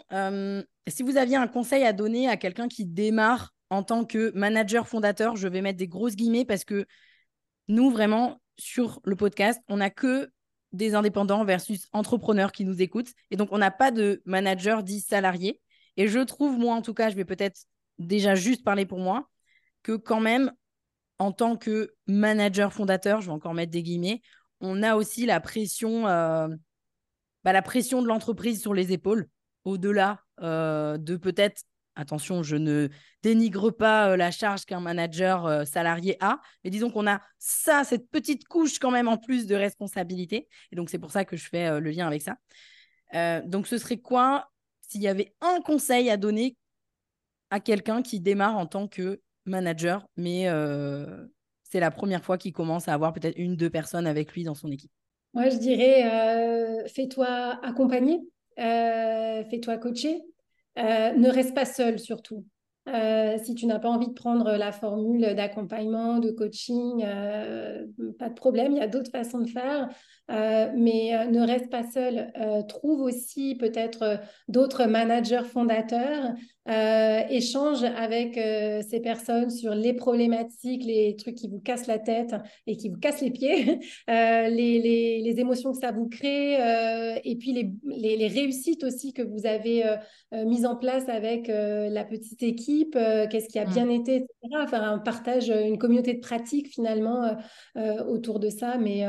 si vous aviez un conseil à donner à quelqu'un qui démarre en tant que manager fondateur, je vais mettre des grosses guillemets parce que nous, vraiment, sur le podcast, on n'a que des indépendants versus entrepreneurs qui nous écoutent. Et donc, on n'a pas de manager dit salarié. Et je trouve, moi, en tout cas, je vais peut-être déjà juste parler pour moi, que quand même, en tant que manager fondateur, je vais encore mettre des guillemets, on a aussi la pression, euh, bah, la pression de l'entreprise sur les épaules, au-delà euh, de peut-être Attention, je ne dénigre pas euh, la charge qu'un manager euh, salarié a, mais disons qu'on a ça, cette petite couche quand même en plus de responsabilité. Et donc, c'est pour ça que je fais euh, le lien avec ça. donc, ce serait quoi s'il y avait un conseil à donner à quelqu'un qui démarre en tant que manager, mais c'est la première fois qu'il commence à avoir peut-être une, deux personnes avec lui dans son équipe? Moi, je dirais, fais-toi accompagner, fais-toi coacher, euh, ne reste pas seul surtout. Euh, si tu n'as pas envie de prendre la formule d'accompagnement, de coaching, euh, pas de problème, il y a d'autres façons de faire. mais ne reste pas seul. trouve aussi peut-être d'autres managers fondateurs. Échange avec ces personnes sur les problématiques, les trucs qui vous cassent la tête et qui vous cassent les pieds, les, les, émotions que ça vous crée, et puis les, les, réussites aussi que vous avez mises en place avec la petite équipe euh, qu'est-ce qui a bien été, etc. Faire un partage, euh, une communauté de pratiques finalement euh, autour de ça. Mais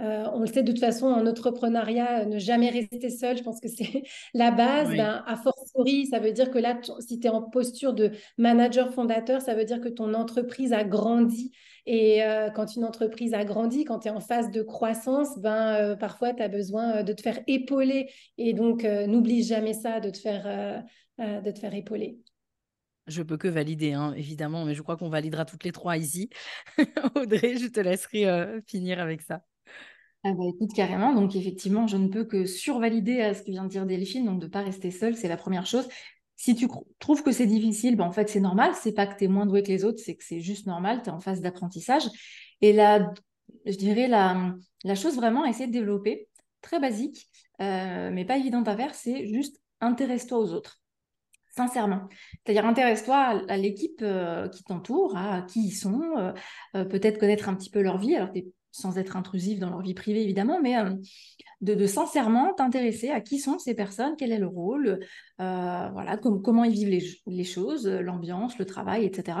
on le sait de toute façon, en entrepreneuriat, ne jamais rester seul, je pense que c'est la base. Ben, a fortiori, ça veut dire que là, si tu es en posture de manager fondateur, ça veut dire que ton entreprise a grandi. Et quand une entreprise a grandi, quand tu es en phase de croissance, ben, parfois tu as besoin de te faire épauler. Et donc, n'oublie jamais ça, de te faire, de te faire épauler. Je peux que valider, hein, évidemment, mais je crois qu'on validera toutes les trois ici. Audrey, je te laisserai euh, finir avec ça. Ah bah, écoute, carrément. Donc, effectivement, je ne peux que survalider à ce que vient de dire Delphine, donc de ne pas rester seule, c'est la première chose. Si tu trouves que c'est difficile, ben en fait, c'est normal. C'est pas que tu es moins doué que les autres, c'est que c'est juste normal. Tu es en phase d'apprentissage. Et là, je dirais, la, la chose vraiment à essayer de développer, très basique, euh, mais pas évidente à faire, c'est juste intéresse-toi aux autres. Sincèrement. C'est-à-dire, intéresse-toi à, l'équipe euh, qui t'entoure, à qui ils sont, euh, peut-être connaître un petit peu leur vie. Alors, sans être intrusif dans leur vie privée, évidemment, mais de, sincèrement t'intéresser à qui sont ces personnes, quel est le rôle, voilà, comment ils vivent les, choses, l'ambiance, le travail, etc.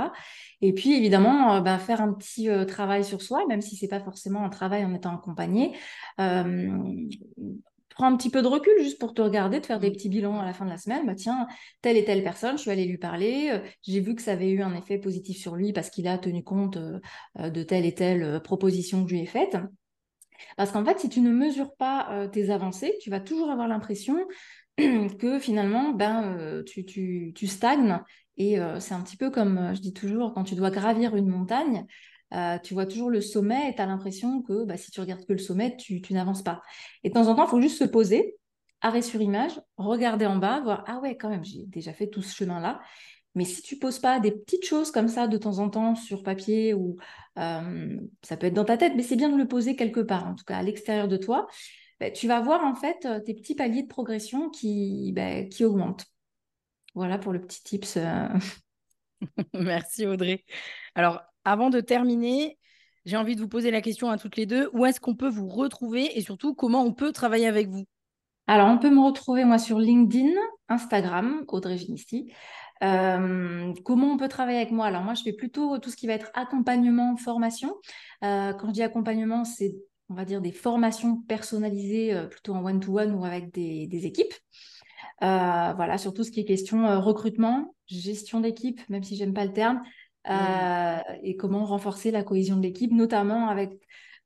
Et puis, évidemment, bah, faire un petit travail sur soi, même si c'est pas forcément un travail en étant accompagné prends un petit peu de recul juste pour te regarder, de faire des mmh. petits bilans à la fin de la semaine. Bah, tiens, telle et telle personne, je suis allée lui parler. Euh, j'ai vu que ça avait eu un effet positif sur lui parce qu'il a tenu compte euh, euh, de telle et telle proposition que je lui ai faite. Parce qu'en fait, si tu ne mesures pas tes avancées, tu vas toujours avoir l'impression que finalement, ben, tu, tu, stagnes. Et c'est un petit peu comme je dis toujours, quand tu dois gravir une montagne, euh, tu vois toujours le sommet et tu as l'impression que bah, si tu regardes que le sommet, tu, n'avances pas. Et de temps en temps, il faut juste se poser, arrêt sur image, regarder en bas, voir Ah ouais, quand même, j'ai déjà fait tout ce chemin-là. Mais si tu poses pas des petites choses comme ça de temps en temps sur papier ou euh, ça peut être dans ta tête, mais c'est bien de le poser quelque part, en tout cas à l'extérieur de toi, bah, tu vas voir en fait euh, tes petits paliers de progression qui, bah, qui augmentent. Voilà pour le petit tips. Merci Audrey. Alors, avant de terminer, j'ai envie de vous poser la question à toutes les deux. Où est-ce qu'on peut vous retrouver et surtout comment on peut travailler avec vous? Alors, on peut me retrouver moi sur LinkedIn, Instagram, Audrey Ginisti. Euh, comment on peut travailler avec moi? Alors moi, je fais plutôt tout ce qui va être accompagnement, formation. Euh, quand je dis accompagnement, c'est on va dire des formations personnalisées euh, plutôt en one-to-one ou avec des, équipes. voilà, sur tout ce qui est question recrutement, gestion d'équipe, même si j'aime pas le terme, euh, et comment renforcer la cohésion de l'équipe, notamment avec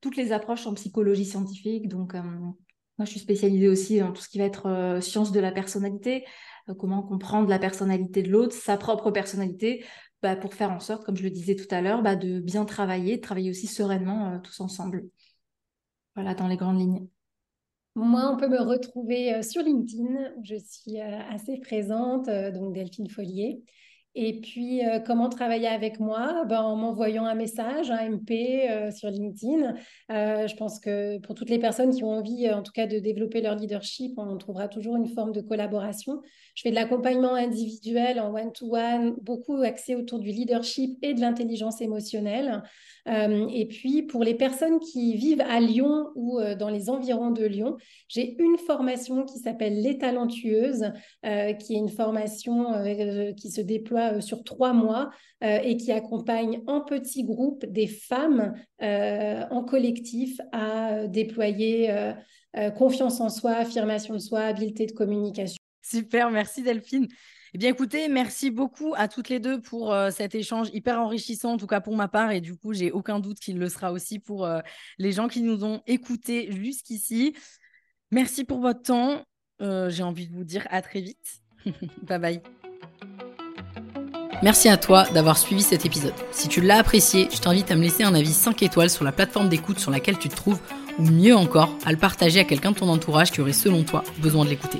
toutes les approches en psychologie scientifique. Donc, euh, moi, je suis spécialisée aussi dans tout ce qui va être euh, science de la personnalité, comment comprendre la personnalité de l'autre, sa propre personnalité, bah, pour faire en sorte, comme je le disais tout à l'heure, bah, de bien travailler, de travailler aussi sereinement tous ensemble. Voilà, dans les grandes lignes. Moi, on peut me retrouver sur LinkedIn. Je suis assez présente, donc Delphine Follier. Et puis, euh, comment travailler avec moi? Ben, En m'envoyant un message, un MP euh, sur LinkedIn. Euh, je pense que pour toutes les personnes qui ont envie, en tout cas, de développer leur leadership, on trouvera toujours une forme de collaboration. Je fais de l'accompagnement individuel en one-to-one, beaucoup axé autour du leadership et de l'intelligence émotionnelle. et puis, pour les personnes qui vivent à Lyon ou dans les environs de Lyon, j'ai une formation qui s'appelle Les Talentueuses, qui est une formation qui se déploie euh, sur trois mois euh, et qui accompagne en petits groupes des femmes euh, en collectif à déployer confiance en soi, affirmation de soi, habileté de communication. Super, merci Delphine. Eh bien, écoutez, merci beaucoup à toutes les deux pour cet échange hyper enrichissant, en tout cas pour ma part, et du coup, j'ai aucun doute qu'il le sera aussi pour les gens qui nous ont écoutés jusqu'ici. Merci pour votre temps. j'ai envie de vous dire à très vite. bye bye. Merci à toi d'avoir suivi cet épisode. Si tu l'as apprécié, je t'invite à me laisser un avis 5 étoiles sur la plateforme d'écoute sur laquelle tu te trouves, ou mieux encore, à le partager à quelqu'un de ton entourage qui aurait selon toi besoin de l'écouter.